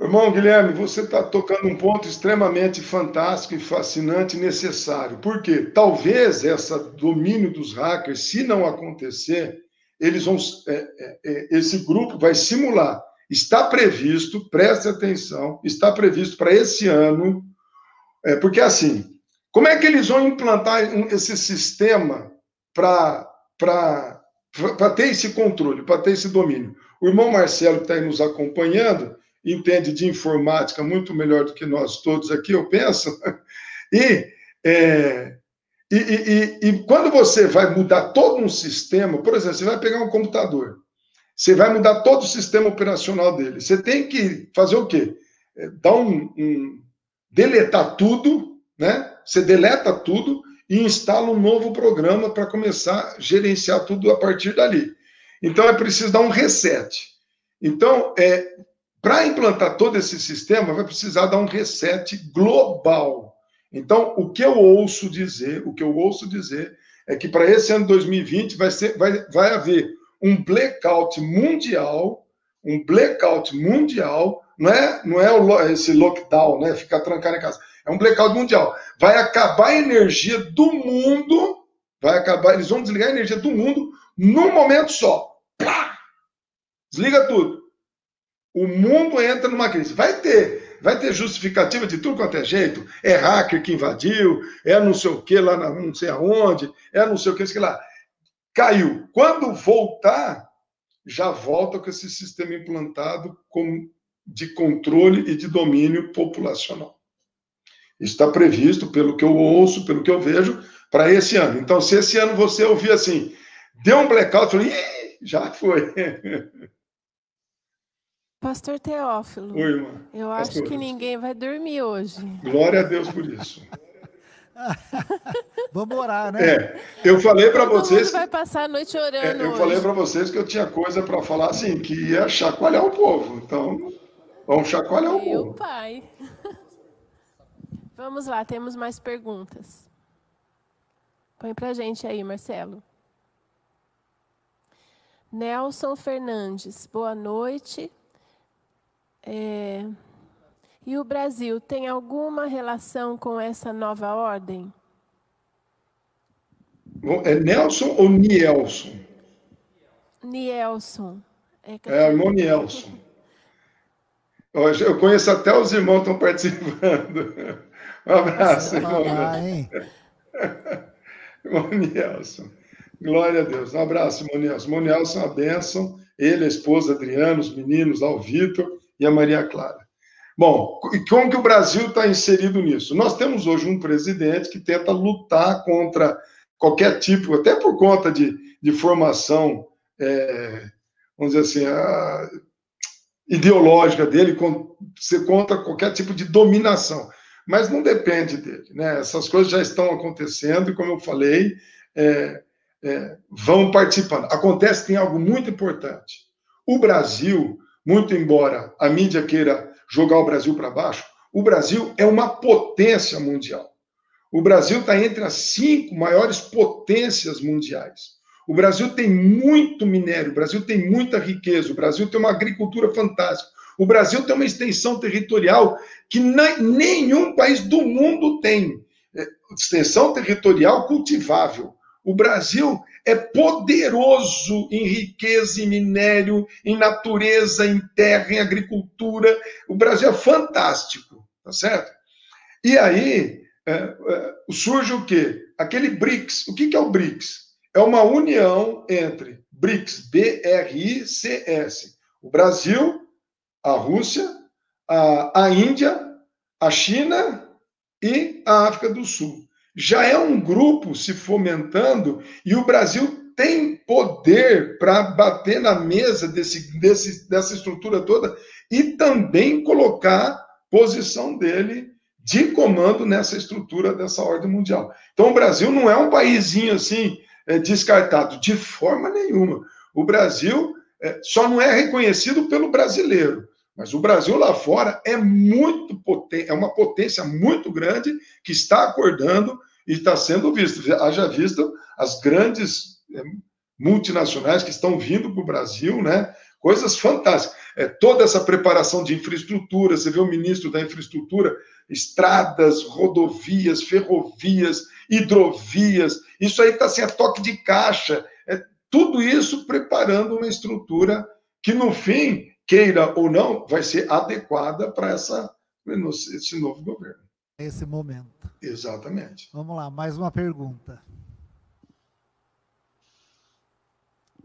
[SPEAKER 5] Irmão Guilherme, você está tocando um ponto extremamente fantástico e fascinante e necessário. Por quê? Talvez esse domínio dos hackers, se não acontecer, eles vão, é, é, é, esse grupo vai simular. Está previsto, preste atenção, está previsto para esse ano, é, porque assim, como é que eles vão implantar esse sistema para ter esse controle, para ter esse domínio? O irmão Marcelo, que está aí nos acompanhando, entende de informática muito melhor do que nós todos aqui, eu penso, e é, E, e, e, quando você vai mudar todo um sistema, por exemplo, você vai pegar um computador, você vai mudar todo o sistema operacional dele. Você tem que fazer o quê? É, dar um, um deletar tudo, né? Você deleta tudo e instala um novo programa para começar a gerenciar tudo a partir dali. Então é preciso dar um reset. Então, é, para implantar todo esse sistema, vai precisar dar um reset global. Então, o que eu ouço dizer, o que eu ouço dizer é que para esse ano 2020 vai, ser, vai, vai haver um blackout mundial, um blackout mundial, não é, não é esse lockdown, né? Ficar trancado em casa. É um blackout mundial. Vai acabar a energia do mundo, vai acabar, eles vão desligar a energia do mundo num momento só. Plá! Desliga tudo. O mundo entra numa crise. Vai ter vai ter justificativa de tudo quanto é jeito. É hacker que invadiu, é não sei o que lá, na, não sei aonde, é não sei o que, sei lá. Caiu. Quando voltar, já volta com esse sistema implantado de controle e de domínio populacional. Está previsto, pelo que eu ouço, pelo que eu vejo, para esse ano. Então, se esse ano você ouvir assim, deu um blackout, falei, já foi.
[SPEAKER 2] Pastor Teófilo.
[SPEAKER 5] Oi, irmã.
[SPEAKER 2] Eu Pastor. acho que ninguém vai dormir hoje.
[SPEAKER 5] Glória a Deus por isso.
[SPEAKER 1] Vamos orar, né?
[SPEAKER 5] É, eu falei para vocês.
[SPEAKER 2] Mundo vai passar a noite orando.
[SPEAKER 5] É, eu
[SPEAKER 2] hoje.
[SPEAKER 5] falei para vocês que eu tinha coisa para falar assim, que ia chacoalhar o povo. Então, vamos chacoalhar o Meu
[SPEAKER 2] povo. Meu pai. Vamos lá, temos mais perguntas. Põe para gente aí, Marcelo. Nelson Fernandes, boa noite. É... E o Brasil tem alguma relação com essa nova ordem?
[SPEAKER 5] É Nelson ou Nielson?
[SPEAKER 2] Nielson.
[SPEAKER 5] É, é irmão Nielson. Eu conheço até os irmãos que estão participando. Um abraço, irmão. irmão Nielson. Glória a Deus. Um abraço, irmão Nielson. Irmão Nielson uma bênção. Ele, a esposa Adriano, os meninos lá, o Vitor e a Maria Clara. Bom, e como que o Brasil está inserido nisso? Nós temos hoje um presidente que tenta lutar contra qualquer tipo, até por conta de, de formação, é, vamos dizer assim, a, ideológica dele, com, ser contra qualquer tipo de dominação. Mas não depende dele, né? Essas coisas já estão acontecendo e, como eu falei, é, é, vão participando. Acontece que tem algo muito importante. O Brasil muito embora a mídia queira jogar o Brasil para baixo, o Brasil é uma potência mundial. O Brasil está entre as cinco maiores potências mundiais. O Brasil tem muito minério, o Brasil tem muita riqueza, o Brasil tem uma agricultura fantástica. O Brasil tem uma extensão territorial que nenhum país do mundo tem. É, extensão territorial cultivável. O Brasil é poderoso em riqueza, em minério, em natureza, em terra, em agricultura. O Brasil é fantástico, tá certo? E aí é, é, surge o quê? Aquele BRICS. O que, que é o BRICS? É uma união entre BRICS, B-R-I-C-S, o Brasil, a Rússia, a, a Índia, a China e a África do Sul já é um grupo se fomentando e o Brasil tem poder para bater na mesa desse, desse, dessa estrutura toda e também colocar posição dele de comando nessa estrutura dessa ordem mundial. Então, o Brasil não é um paísinho assim é, descartado de forma nenhuma. O Brasil é, só não é reconhecido pelo brasileiro. Mas o Brasil lá fora é muito potente, é uma potência muito grande que está acordando e está sendo visto. Haja visto as grandes é, multinacionais que estão vindo para o Brasil, né? Coisas fantásticas. É, toda essa preparação de infraestrutura, você vê o ministro da infraestrutura, estradas, rodovias, ferrovias, hidrovias, isso aí está assim, a toque de caixa. É, tudo isso preparando uma estrutura que, no fim, queira ou não, vai ser adequada para essa, esse novo governo.
[SPEAKER 1] Esse momento.
[SPEAKER 5] Exatamente.
[SPEAKER 1] Vamos lá, mais uma pergunta.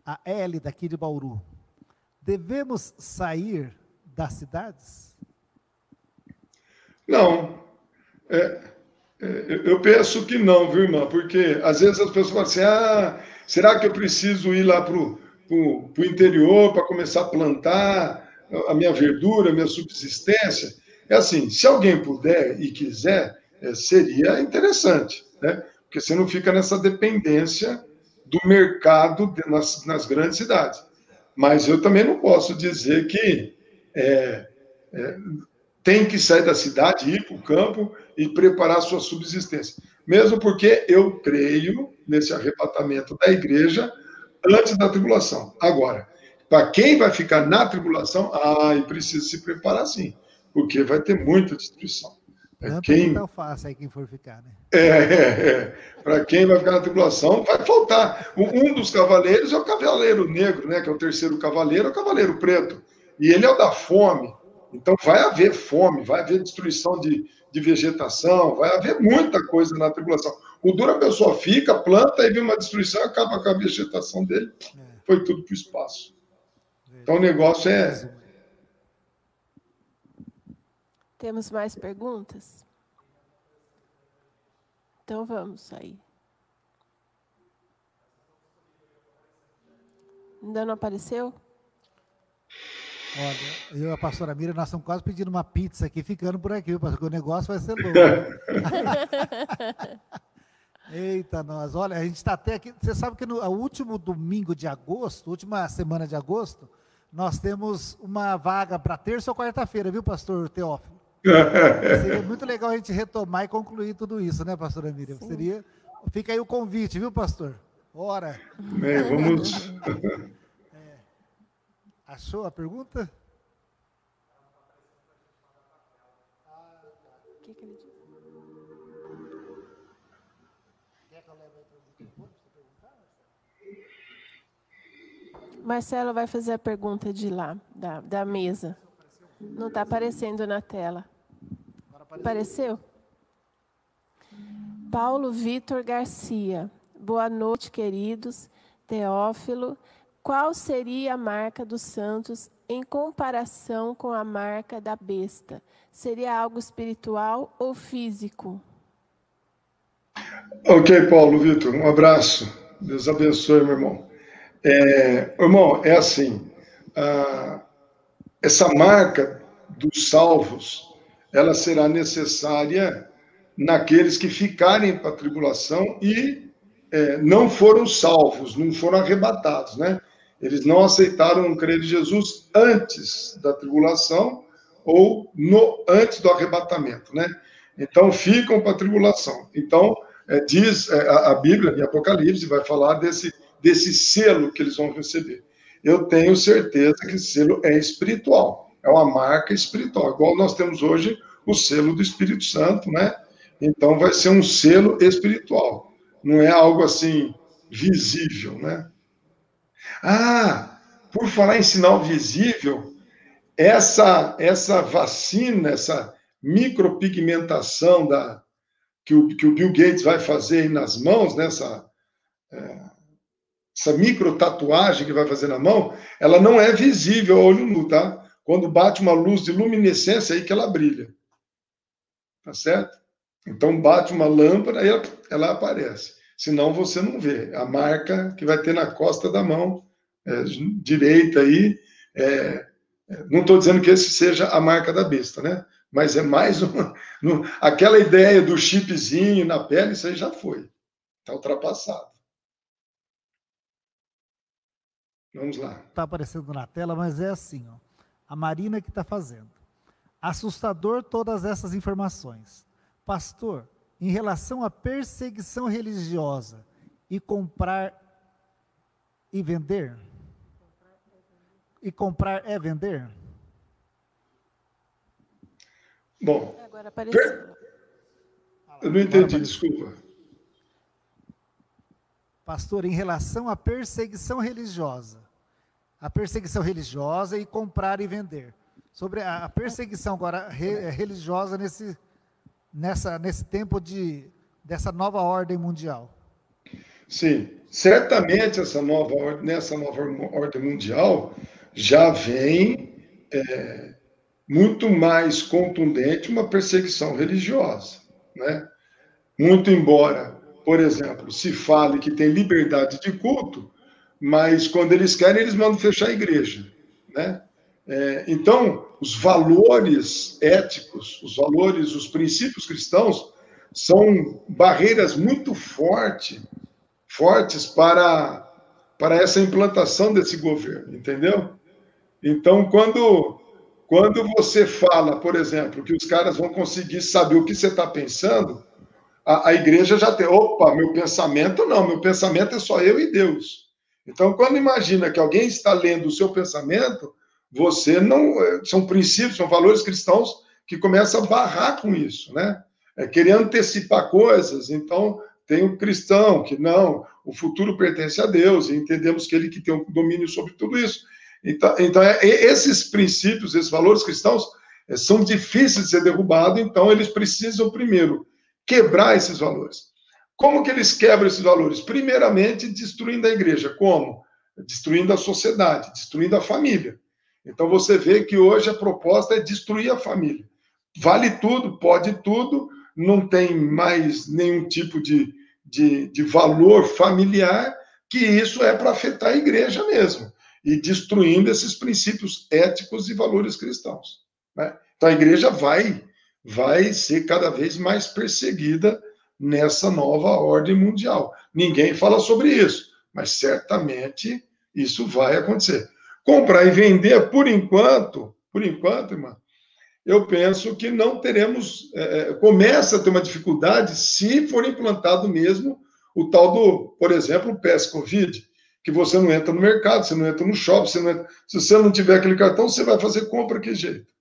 [SPEAKER 1] A L daqui de Bauru. Devemos sair das cidades?
[SPEAKER 5] Não. É, É, eu penso que não, viu, irmã? Porque às vezes as pessoas falam assim: ah, será que eu preciso ir lá para o interior para começar a plantar a minha verdura, a minha subsistência? É assim: se alguém puder e quiser, é, seria interessante, né? Porque você não fica nessa dependência do mercado nas, nas grandes cidades. Mas eu também não posso dizer que é, é, tem que sair da cidade, ir para o campo e preparar sua subsistência. Mesmo porque eu creio nesse arrebatamento da igreja antes da tribulação. Agora, para quem vai ficar na tribulação, ah, precisa se preparar sim, porque vai ter muita destruição.
[SPEAKER 1] Não quem... tão fácil aí quem for ficar, né?
[SPEAKER 5] É, é, é. Para quem vai ficar na tribulação, vai faltar. Um dos cavaleiros é o cavaleiro negro, né? Que é o terceiro cavaleiro, é o cavaleiro preto. E ele é o da fome. Então vai haver fome, vai haver destruição de, de vegetação, vai haver muita coisa na tribulação. O duro a pessoa fica, planta, e vem uma destruição, acaba com a vegetação dele. É. Foi tudo para o espaço. Então o negócio é
[SPEAKER 2] temos mais perguntas? Então vamos aí. Ainda não apareceu?
[SPEAKER 1] Olha, eu e a pastora Mira, nós estamos quase pedindo uma pizza aqui, ficando por aqui, porque o negócio vai ser louco. Eita, nós. Olha, a gente está até aqui. Você sabe que no último domingo de agosto, última semana de agosto, nós temos uma vaga para terça ou quarta-feira, viu, pastor Teófilo? Seria muito legal a gente retomar e concluir tudo isso, né, pastora Miriam? Sim. Seria. Fica aí o convite, viu, pastor? Ora.
[SPEAKER 5] Bem, vamos.
[SPEAKER 1] Achou a pergunta? O que, que ele disse?
[SPEAKER 2] Quer que eu leve Marcelo vai fazer a pergunta de lá, da, da mesa. Não está aparecendo na tela. Apareceu? Paulo Vitor Garcia. Boa noite, queridos. Teófilo, qual seria a marca dos santos em comparação com a marca da besta? Seria algo espiritual ou físico?
[SPEAKER 5] Ok, Paulo Vitor, um abraço. Deus abençoe, meu irmão. É, irmão, é assim: ah, essa marca dos salvos, ela será necessária naqueles que ficarem para a tribulação e é, não foram salvos, não foram arrebatados, né? Eles não aceitaram crer em Jesus antes da tribulação ou no antes do arrebatamento, né? Então ficam para a tribulação. Então é, diz é, a, a Bíblia em Apocalipse vai falar desse desse selo que eles vão receber. Eu tenho certeza que esse selo é espiritual é uma marca espiritual, igual nós temos hoje o selo do Espírito Santo, né? Então vai ser um selo espiritual, não é algo assim visível, né? Ah, por falar em sinal visível, essa essa vacina, essa micropigmentação da que o, que o Bill Gates vai fazer nas mãos, nessa né? é, essa micro tatuagem que vai fazer na mão, ela não é visível a olho nu, tá? Quando bate uma luz de luminescência, aí que ela brilha. Tá certo? Então bate uma lâmpada e ela, ela aparece. Senão você não vê. A marca que vai ter na costa da mão é, direita aí. É, é não estou dizendo que esse seja a marca da besta, né? Mas é mais uma. No, aquela ideia do chipzinho na pele, isso aí já foi. Está ultrapassado. Vamos lá.
[SPEAKER 1] Está aparecendo na tela, mas é assim, ó a Marina que está fazendo. Assustador todas essas informações. Pastor, em relação à perseguição religiosa e comprar e vender? E comprar é vender?
[SPEAKER 5] Bom, Agora apareceu. eu não entendi, desculpa.
[SPEAKER 1] Pastor, em relação à perseguição religiosa a perseguição religiosa e comprar e vender. Sobre a perseguição agora re, é, religiosa nesse, nessa, nesse tempo de, dessa nova ordem mundial.
[SPEAKER 5] Sim, certamente essa nova, nessa nova ordem mundial já vem é, muito mais contundente uma perseguição religiosa. Né? Muito embora, por exemplo, se fale que tem liberdade de culto, mas quando eles querem, eles mandam fechar a igreja. Né? É, então, os valores éticos, os valores, os princípios cristãos são barreiras muito fortes, fortes para, para essa implantação desse governo, entendeu? Então, quando, quando você fala, por exemplo, que os caras vão conseguir saber o que você está pensando, a, a igreja já tem, opa, meu pensamento não, meu pensamento é só eu e Deus. Então, quando imagina que alguém está lendo o seu pensamento, você não. Eh, são princípios, são valores cristãos que começam a barrar com isso, né? É querer antecipar coisas. Então, tem o cristão que não, o futuro pertence a Deus, e entendemos que ele que tem o um domínio sobre tudo isso. Então, então é, esses princípios, esses valores cristãos, é, são difíceis de ser derrubados, então eles precisam, primeiro, quebrar esses valores. Como que eles quebram esses valores? Primeiramente, destruindo a igreja. Como? Destruindo a sociedade, destruindo a família. Então você vê que hoje a proposta é destruir a família. Vale tudo, pode tudo, não tem mais nenhum tipo de, de, de valor familiar, que isso é para afetar a igreja mesmo, e destruindo esses princípios éticos e valores cristãos. Né? Então a igreja vai, vai ser cada vez mais perseguida nessa nova ordem mundial. Ninguém fala sobre isso, mas certamente isso vai acontecer. Comprar e vender, por enquanto, por enquanto, irmã, eu penso que não teremos. É, é, começa a ter uma dificuldade se for implantado mesmo o tal do, por exemplo, o PES Covid, que você não entra no mercado, você não entra no shopping, você entra, se você não tiver aquele cartão, você vai fazer compra que jeito,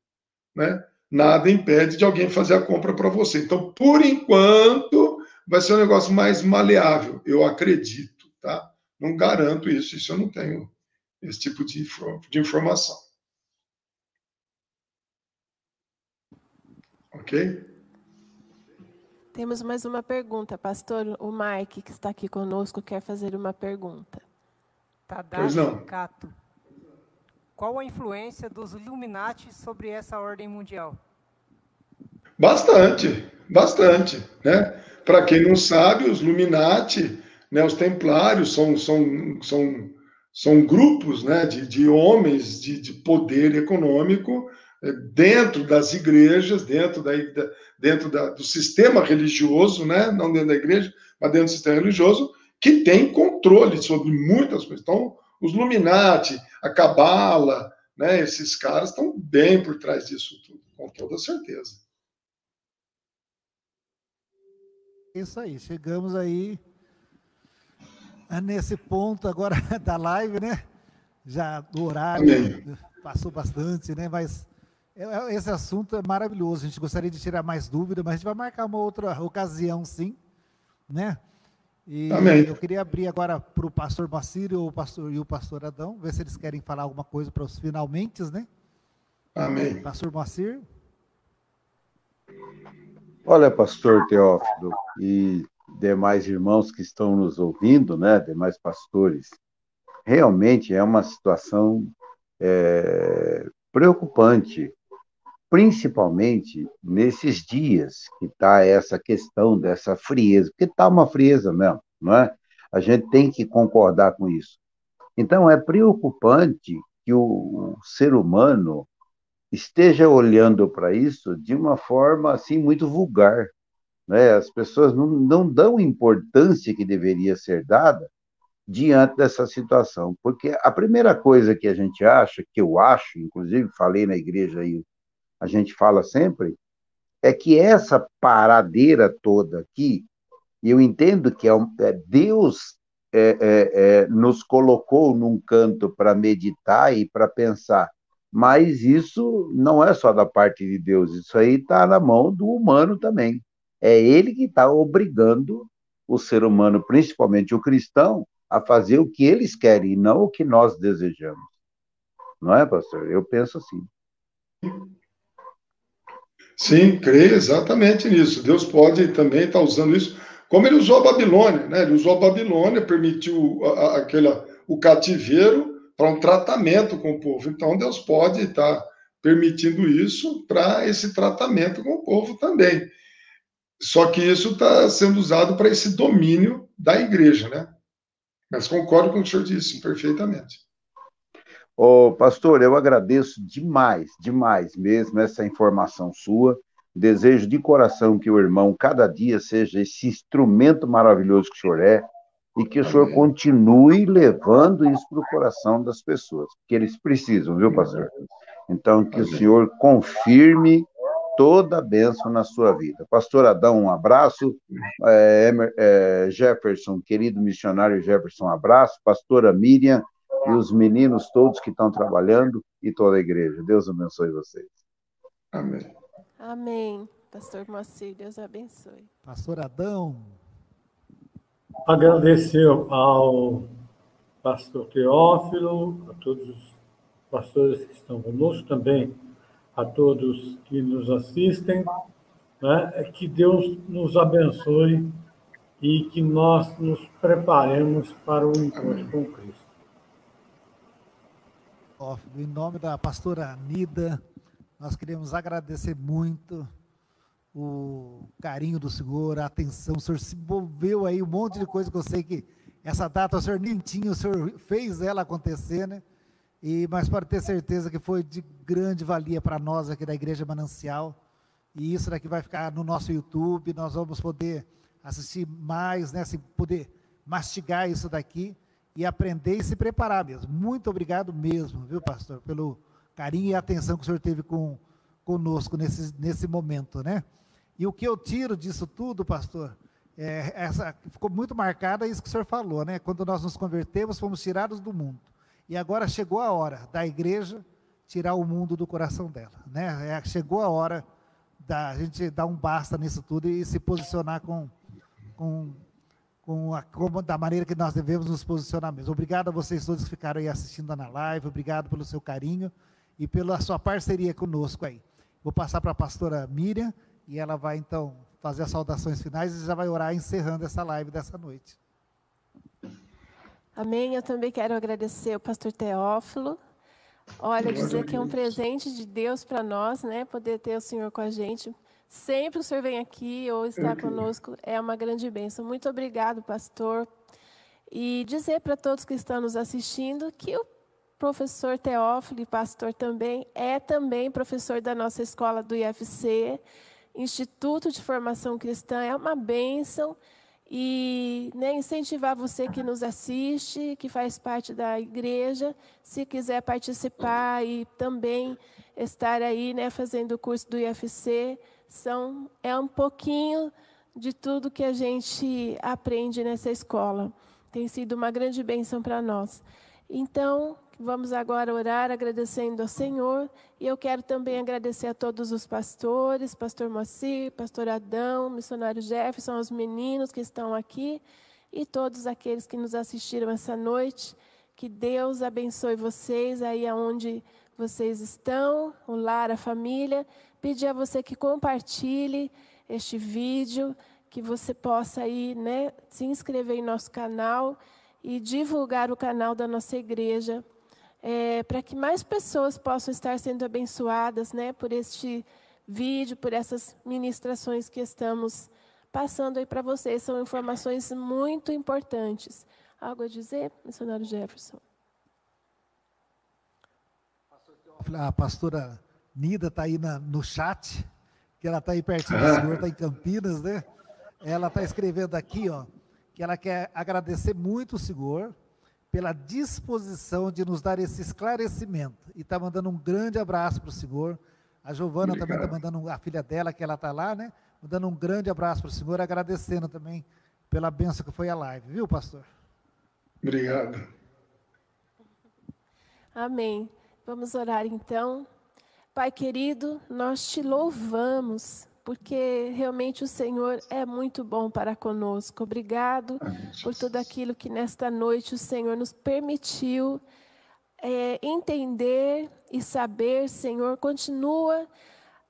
[SPEAKER 5] né? Nada impede de alguém fazer a compra para você. Então, por enquanto, vai ser um negócio mais maleável, eu acredito, tá? Não garanto isso, isso eu não tenho esse tipo de, de informação. Ok?
[SPEAKER 2] Temos mais uma pergunta, pastor. O Mike, que está aqui conosco, quer fazer uma pergunta.
[SPEAKER 6] Tadashi Kato. Qual a influência dos Illuminati sobre essa ordem mundial?
[SPEAKER 5] Bastante, bastante. Né? Para quem não sabe, os Illuminati, né, os templários, são, são, são são grupos né, de, de homens de, de poder econômico eh, dentro das igrejas, dentro, da, dentro da, do sistema religioso, né, não dentro da igreja, mas dentro do sistema religioso, que tem controle sobre muitas coisas. Então, os Illuminati, a Cabala, né, esses caras estão bem por trás disso tudo, com toda certeza.
[SPEAKER 1] Isso aí, chegamos aí é nesse ponto agora da live, né? Já do horário Amém. passou bastante, né? Mas é, é, esse assunto é maravilhoso. A gente gostaria de tirar mais dúvida, mas a gente vai marcar uma outra ocasião, sim, né? E Amém. eu queria abrir agora para o pastor Bacírio o pastor, e o pastor Adão, ver se eles querem falar alguma coisa para os finalmente, né?
[SPEAKER 5] Amém.
[SPEAKER 1] Pastor Bacir.
[SPEAKER 4] Olha, pastor Teófilo, e demais irmãos que estão nos ouvindo, né, demais pastores, realmente é uma situação é, preocupante, principalmente nesses dias que está essa questão dessa frieza, porque está uma frieza mesmo, não é? A gente tem que concordar com isso. Então, é preocupante que o ser humano esteja olhando para isso de uma forma assim muito vulgar, né? As pessoas não, não dão importância que deveria ser dada diante dessa situação, porque a primeira coisa que a gente acha, que eu acho, inclusive falei na igreja aí, a gente fala sempre, é que essa paradeira toda aqui, eu entendo que é, é Deus é, é, é, nos colocou num canto para meditar e para pensar, mas isso não é só da parte de Deus, isso aí está na mão do humano também. É ele que está obrigando o ser humano, principalmente o cristão, a fazer o que eles querem e não o que nós desejamos. Não é, pastor? Eu penso assim.
[SPEAKER 5] Sim, creio exatamente nisso. Deus pode também estar usando isso, como ele usou a Babilônia, né? Ele usou a Babilônia, permitiu a, aquela, o cativeiro para um tratamento com o povo. Então, Deus pode estar permitindo isso para esse tratamento com o povo também. Só que isso está sendo usado para esse domínio da igreja, né? Mas concordo com o que o senhor disse perfeitamente.
[SPEAKER 4] Ô, pastor, eu agradeço demais, demais mesmo essa informação sua. Desejo de coração que o irmão cada dia seja esse instrumento maravilhoso que o senhor é e que o senhor continue levando isso para o coração das pessoas, que eles precisam, viu, pastor? Então, que o senhor confirme toda a bênção na sua vida. Pastor Adão, um abraço. É, é, Jefferson, querido missionário Jefferson, um abraço. Pastora Miriam e os meninos todos que estão trabalhando e toda a igreja. Deus abençoe vocês.
[SPEAKER 5] Amém.
[SPEAKER 2] Amém. Pastor Moacir, Deus abençoe.
[SPEAKER 1] Pastor Adão.
[SPEAKER 3] Agradecer ao pastor Teófilo, a todos os pastores que estão conosco, também a todos que nos assistem, né? que Deus nos abençoe e que nós nos preparemos para o encontro com Cristo.
[SPEAKER 1] Em nome da pastora Anida, nós queremos agradecer muito o carinho do senhor, a atenção. O senhor se envolveu aí um monte de coisa que eu sei que essa data o senhor nem tinha, o senhor fez ela acontecer, né? E, mas pode ter certeza que foi de grande valia para nós aqui da Igreja Manancial. E isso daqui vai ficar no nosso YouTube, nós vamos poder assistir mais, né? Assim, poder mastigar isso daqui e aprender e se preparar mesmo. Muito obrigado mesmo, viu, pastor, pelo carinho e atenção que o senhor teve com, conosco nesse, nesse momento, né? E o que eu tiro disso tudo, pastor, é, essa, ficou muito marcada isso que o senhor falou, né? Quando nós nos convertemos, fomos tirados do mundo. E agora chegou a hora da igreja tirar o mundo do coração dela, né? É, chegou a hora da gente dar um basta nisso tudo e se posicionar com, com, com a, da maneira que nós devemos nos posicionar mesmo. Obrigado a vocês todos que ficaram aí assistindo na live, obrigado pelo seu carinho e pela sua parceria conosco aí. Vou passar para a pastora Miriam e ela vai então fazer as saudações finais e já vai orar encerrando essa live dessa noite.
[SPEAKER 2] Amém. Eu também quero agradecer ao pastor Teófilo. Olha, dizer que é um presente de Deus para nós, né? Poder ter o Senhor com a gente. Sempre o Senhor vem aqui ou está conosco é uma grande bênção. Muito obrigado, pastor. E dizer para todos que estão nos assistindo que o professor Teófilo e pastor também é também professor da nossa escola do IFC. Instituto de Formação Cristã é uma bênção e né, incentivar você que nos assiste, que faz parte da igreja, se quiser participar e também estar aí né, fazendo o curso do IFC, são, é um pouquinho de tudo que a gente aprende nessa escola. Tem sido uma grande bênção para nós. Então, Vamos agora orar agradecendo ao Senhor. E eu quero também agradecer a todos os pastores, pastor Moacir, pastor Adão, missionário Jefferson, os meninos que estão aqui e todos aqueles que nos assistiram essa noite. Que Deus abençoe vocês aí aonde vocês estão, o lar, a família. Pedir a você que compartilhe este vídeo, que você possa aí, né, se inscrever em nosso canal e divulgar o canal da nossa igreja é, para que mais pessoas possam estar sendo abençoadas né, por este vídeo, por essas ministrações que estamos passando aí para vocês. São informações muito importantes. Algo a dizer, missionário Jefferson?
[SPEAKER 1] A pastora Nida está aí na, no chat, que ela está aí pertinho do senhor, está em Campinas, né? Ela está escrevendo aqui, ó, que ela quer agradecer muito o senhor pela disposição de nos dar esse esclarecimento. E está mandando um grande abraço para o senhor. A Giovana Obrigado. também está mandando a filha dela, que ela está lá, né? Mandando um grande abraço para o senhor, agradecendo também pela benção que foi a live, viu, pastor?
[SPEAKER 5] Obrigado.
[SPEAKER 2] Amém. Vamos orar então. Pai querido, nós te louvamos porque realmente o Senhor é muito bom para conosco. Obrigado por tudo aquilo que nesta noite o Senhor nos permitiu é, entender e saber, Senhor. Continua,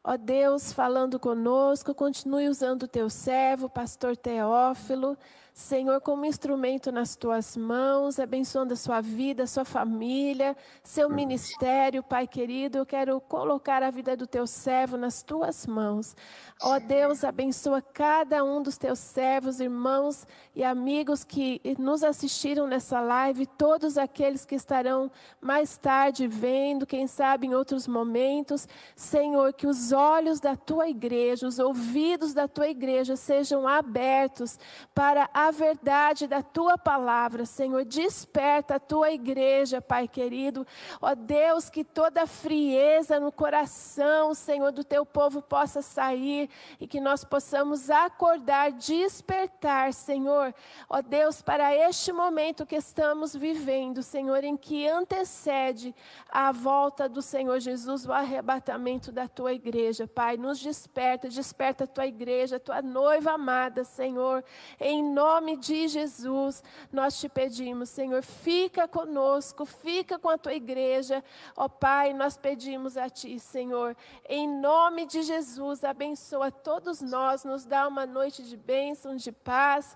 [SPEAKER 2] ó Deus, falando conosco, continue usando o teu servo, pastor Teófilo. Senhor, como instrumento nas tuas mãos, abençoando a sua vida, a sua família, seu ministério, Pai querido. Eu quero colocar a vida do teu servo nas tuas mãos. Ó Deus, abençoa cada um dos teus servos, irmãos e amigos que nos assistiram nessa live, todos aqueles que estarão mais tarde vendo, quem sabe em outros momentos. Senhor, que os olhos da tua igreja, os ouvidos da tua igreja sejam abertos para a a verdade da tua palavra, Senhor. Desperta a tua igreja, Pai querido. Ó Deus, que toda frieza no coração, Senhor, do teu povo possa sair e que nós possamos acordar, despertar, Senhor. Ó Deus, para este momento que estamos vivendo, Senhor, em que antecede a volta do Senhor Jesus, o arrebatamento da tua igreja, Pai. Nos desperta, desperta a tua igreja, a tua noiva amada, Senhor, em nome nome de Jesus, nós te pedimos, Senhor, fica conosco, fica com a tua igreja. Ó Pai, nós pedimos a ti, Senhor, em nome de Jesus, abençoa todos nós, nos dá uma noite de bênção, de paz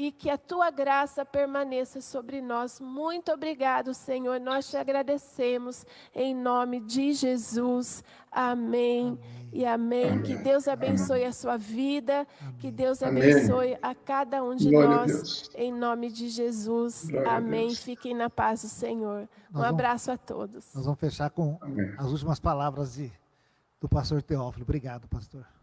[SPEAKER 2] e que a tua graça permaneça sobre nós. Muito obrigado, Senhor. Nós te agradecemos em nome de Jesus. Amém, amém. e amém. amém. Que Deus abençoe a sua vida, amém. que Deus abençoe a cada um de Glória nós, em nome de Jesus. Glória amém. Fiquem na paz do Senhor. Nós um abraço
[SPEAKER 1] vamos,
[SPEAKER 2] a todos.
[SPEAKER 1] Nós vamos fechar com as últimas palavras de, do pastor Teófilo. Obrigado, pastor.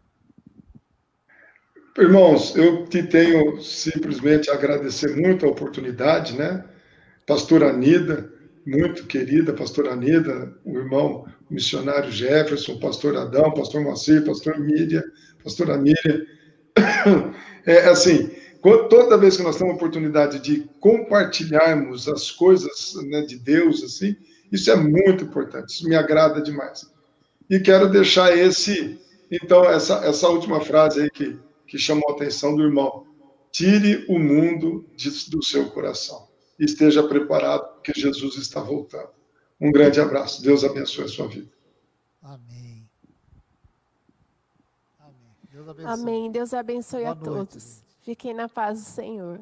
[SPEAKER 5] Irmãos, eu te tenho simplesmente a agradecer muito a oportunidade, né? Pastora Anida, muito querida, pastora Anida, o irmão missionário Jefferson, pastor Adão, pastor Moacir, pastor Mídia, pastora Miriam. É assim, toda vez que nós temos a oportunidade de compartilharmos as coisas né, de Deus, assim, isso é muito importante, isso me agrada demais. E quero deixar esse, então, essa, essa última frase aí que que chamou a atenção do irmão. Tire o mundo de, do seu coração. Esteja preparado, porque Jesus está voltando. Um grande abraço. Deus abençoe a sua vida.
[SPEAKER 2] Amém. Amém. Deus abençoe, Amém. Deus abençoe a todos. Fiquem na paz do Senhor.